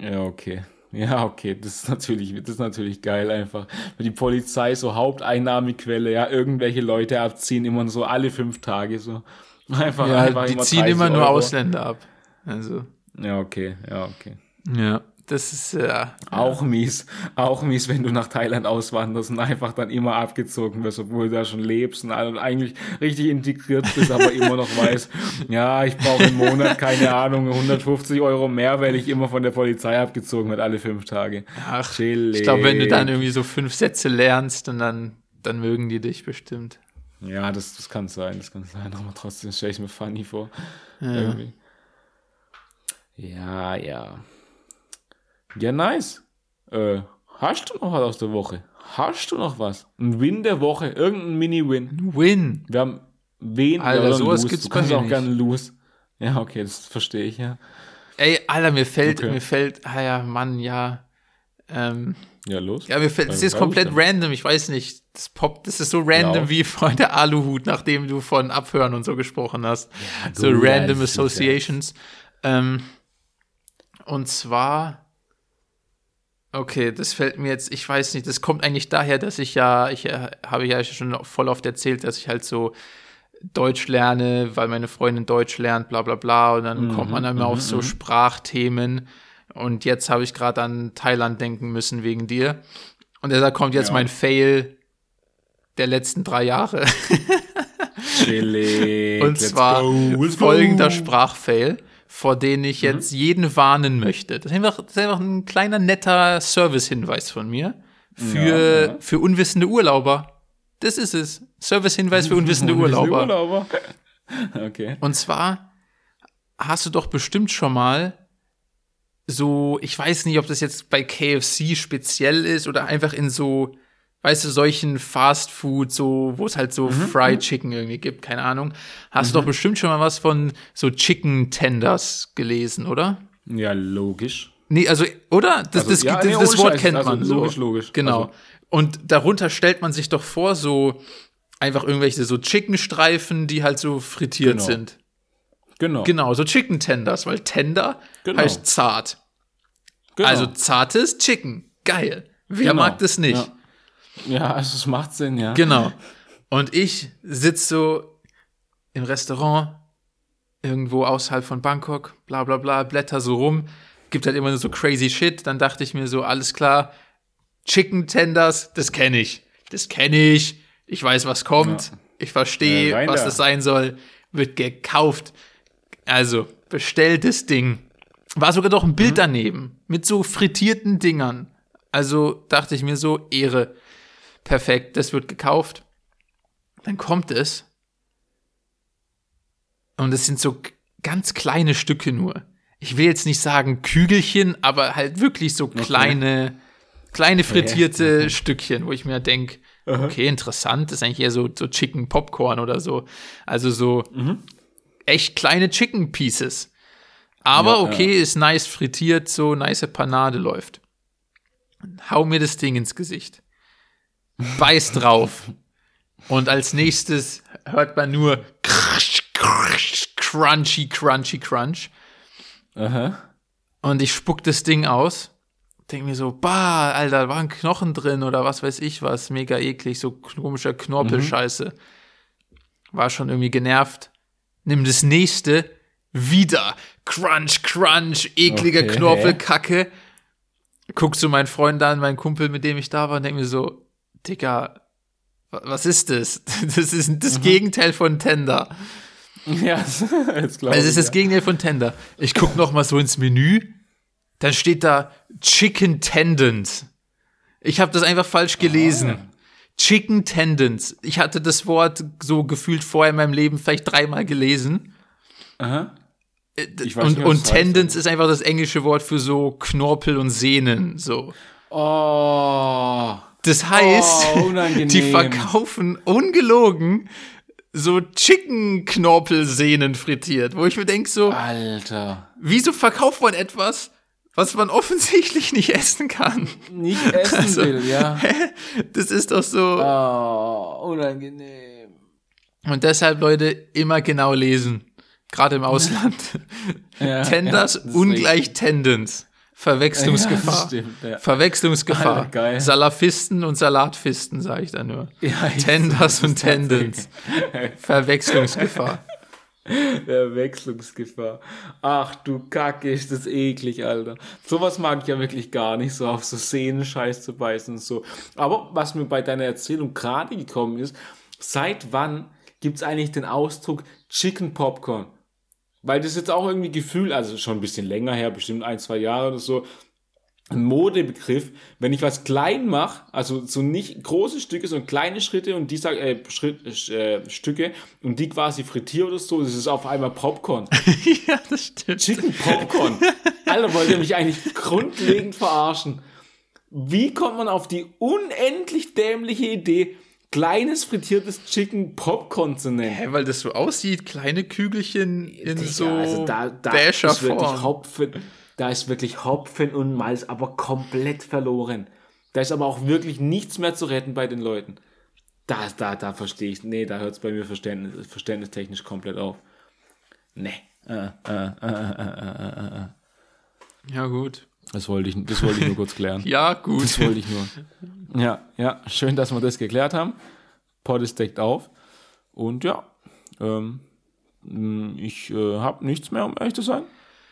Ja, okay. Ja, okay, das ist natürlich, das ist natürlich geil einfach. Weil die Polizei so Haupteinnahmequelle, ja, irgendwelche Leute abziehen, immer so alle fünf Tage so. (laughs) Einfach, Ja, einfach die ziehen 30 immer nur Euro. Ausländer ab. Also Ja, okay, ja, okay. ja, das ist ja. Auch mies, auch mies, wenn du nach Thailand auswanderst und einfach dann immer abgezogen wirst, obwohl du da schon lebst und eigentlich richtig integriert bist, aber immer noch weißt, (laughs) ja, ich brauche im Monat, keine Ahnung, 150 Euro mehr, weil ich immer von der Polizei abgezogen werde, alle fünf Tage. Ach, Chillig. ich glaube, wenn du dann irgendwie so fünf Sätze lernst und dann, dann mögen die dich bestimmt. Ja, das, das kann sein, das kann sein, aber trotzdem stelle ich mir funny vor. Irgendwie. Ja, ja. Ja, nice. Äh, hast du noch was aus der Woche? Hast du noch was? Ein Win der Woche, irgendein Mini-Win. Win. Wir haben wen Alter, oder sowas Lose. gibt's Du kannst auch nicht. gerne Lose. Ja, okay, das verstehe ich, ja. Ey, Alter, mir fällt, Okay. mir fällt, ah ja, Mann, ja. Ähm, Ja, los. ja, mir fällt, das ist Ja, komplett dann. random, ich weiß nicht. Das poppt, das ist so random Ja. wie vorhin der Aluhut, nachdem du von Abhören und so gesprochen hast. so gut, random ja- Associations. Ähm, und zwar, okay, das fällt mir jetzt, ich weiß nicht, das kommt eigentlich daher, dass ich ja, ich äh, habe ja schon voll oft erzählt, dass ich halt so Deutsch lerne, weil meine Freundin Deutsch lernt, bla bla bla. Und dann kommt man dann immer auf so Sprachthemen. Und jetzt habe ich gerade an Thailand denken müssen wegen dir. Und deshalb kommt jetzt Ja. mein Fail der letzten drei Jahre. Chillig. (laughs) Und let's zwar go. folgender Sprachfail, vor den ich Mhm. jetzt jeden warnen möchte. Das ist einfach, das ist einfach ein kleiner netter Servicehinweis von mir für, Ja, ja. für unwissende Urlauber. Das ist es. Servicehinweis für unwissende (laughs) Urlauber. Urlauber. (laughs) Okay. Und zwar hast du doch bestimmt schon mal so, ich weiß nicht, ob das jetzt bei KFC speziell ist oder einfach in so, weißt du, solchen Fast Food, so, wo es halt so Fried Chicken irgendwie gibt, keine Ahnung. Hast du doch bestimmt schon mal was von so Chicken Tenders gelesen, oder? Ja, logisch. Nee, also, oder? Das, Also, das, ja, das, nee, das Wort kennt Also, man. So. logisch, logisch. Genau. Also- Und darunter stellt man sich doch vor, so einfach irgendwelche so Chicken-Streifen, die halt so frittiert Genau. sind. Genau. Genau, so Chicken Tenders, weil Tender Genau. heißt zart. genau. Also zartes Chicken. Geil. Wer Genau. mag das nicht? Ja. Ja, also es macht Sinn, ja. Genau. Und ich sitze so im Restaurant, irgendwo außerhalb von Bangkok, bla bla bla, blätter so rum, gibt halt immer nur so crazy shit. Dann dachte ich mir so, alles klar, Chicken Tenders, das kenne ich. Das kenne ich. Ich weiß, was kommt. Ja. Ich verstehe, Ja, was da. das sein soll. Wird gekauft. Also, bestelltes Ding. War sogar doch ein Mhm. Bild daneben mit so frittierten Dingern. Also dachte ich mir so, Ehre. Perfekt, das wird gekauft. Dann kommt es. Und es sind so ganz kleine Stücke nur. Ich will jetzt nicht sagen Kügelchen, aber halt wirklich so kleine, kleine frittierte Stückchen, wo ich mir denke, okay, interessant, das ist eigentlich eher so, so Chicken Popcorn oder so. Also so echt kleine Chicken Pieces. Aber Ja, okay, ist nice frittiert, so nice Panade läuft. Hau mir das Ding ins Gesicht. Beiß drauf. Und als nächstes hört man nur crunchy, crunchy, crunch. Aha. Und ich spuck das Ding aus. Denk mir so, bah, Alter, war ein Knochen drin oder was weiß ich was. Mega eklig, so komischer Knorpelscheiße. War schon irgendwie genervt. Nimm das nächste. Wieder. Crunch, crunch, eklige Okay. Knorpelkacke. Guck so meinen Freund an, meinen Kumpel, mit dem ich da war, und denk mir so, Digga, wa- was ist das? (laughs) Das ist das Gegenteil von Tender. (laughs) Ja, jetzt glaube Also ich. es ist das. Gegenteil von Tender. Ich guck noch mal so ins Menü, dann steht da Chicken Tendons. Ich habe das einfach falsch gelesen. Ah. Chicken Tendons. Ich hatte das Wort so gefühlt vorher in meinem Leben vielleicht dreimal gelesen. Aha. Äh, und nicht, was und das heißt, Tendons ist einfach das englische Wort für so Knorpel und Sehnen. So. Oh. Das heißt, Oh, die verkaufen ungelogen so Chicken-Knorpelsehnen frittiert, wo ich mir denke so, Alter. wieso verkauft man etwas, was man offensichtlich nicht essen kann? Nicht essen Also- will, ja. Das ist doch so. Oh, unangenehm. Und deshalb, Leute, immer genau lesen. Gerade im (laughs) Ausland. Ja, Tenders ja, ungleich richtig. Tendons. Ja, Verwechslungsgefahr. das stimmt, ja. Verwechslungsgefahr. Alter, geil. Salafisten und Salatfisten, sage ich da nur. Ja, Tenders und Tendons. (laughs) Verwechslungsgefahr. Verwechslungsgefahr. Ach du Kacke, ist das eklig, Alter. Sowas mag ich ja wirklich gar nicht, so auf so Szenenscheiß zu beißen und so. Aber was mir bei deiner Erzählung gerade gekommen ist, seit wann gibt's eigentlich den Ausdruck Chicken Popcorn? Weil das jetzt auch irgendwie Gefühl, also schon ein bisschen länger her, bestimmt ein, zwei Jahre oder so, ein Modebegriff, wenn ich was klein mache, also so nicht große Stücke, sondern kleine Schritte und die sag, äh, Schritt, äh, Stücke und die quasi frittiere oder so, das ist auf einmal Popcorn. (laughs) ja, das stimmt. Chicken Popcorn. Alter, wollt ihr mich eigentlich grundlegend verarschen? Wie kommt man auf die unendlich dämliche Idee, kleines frittiertes Chicken Popcorn zu nennen? Hä, weil das so aussieht, kleine Kügelchen in Digga, so also da, da bäscher ist wirklich Form. Hopfen, da ist wirklich Hopfen und Malz, aber komplett verloren. Da ist aber auch wirklich nichts mehr zu retten bei den Leuten. Da, da, da verstehe ich, nee, da hört es bei mir Verständnis, verständnistechnisch komplett auf. Nee. Äh, äh, äh, äh, äh, äh, äh. Ja, gut. Das wollte ich, das wollte ich nur kurz klären. (laughs) Ja, gut. Das wollte ich nur. Ja, ja, schön, dass wir das geklärt haben. Pod ist deckt auf. Und ja, ähm, mh, ich äh, habe nichts mehr, um ehrlich zu sein.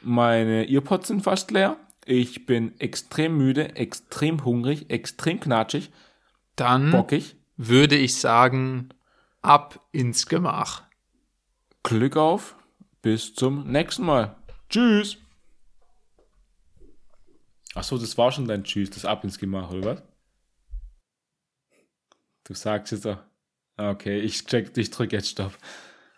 Meine Earpods sind fast leer. Ich bin extrem müde, extrem hungrig, extrem knatschig, Dann bockig. würde ich sagen, ab ins Gemach. Glück auf. Bis zum nächsten Mal. Tschüss. Achso, das war schon dein Tschüss, das Ab ins Gemach, oder was? Du sagst jetzt doch. Ah, Okay, ich check, ich drück jetzt Stopp.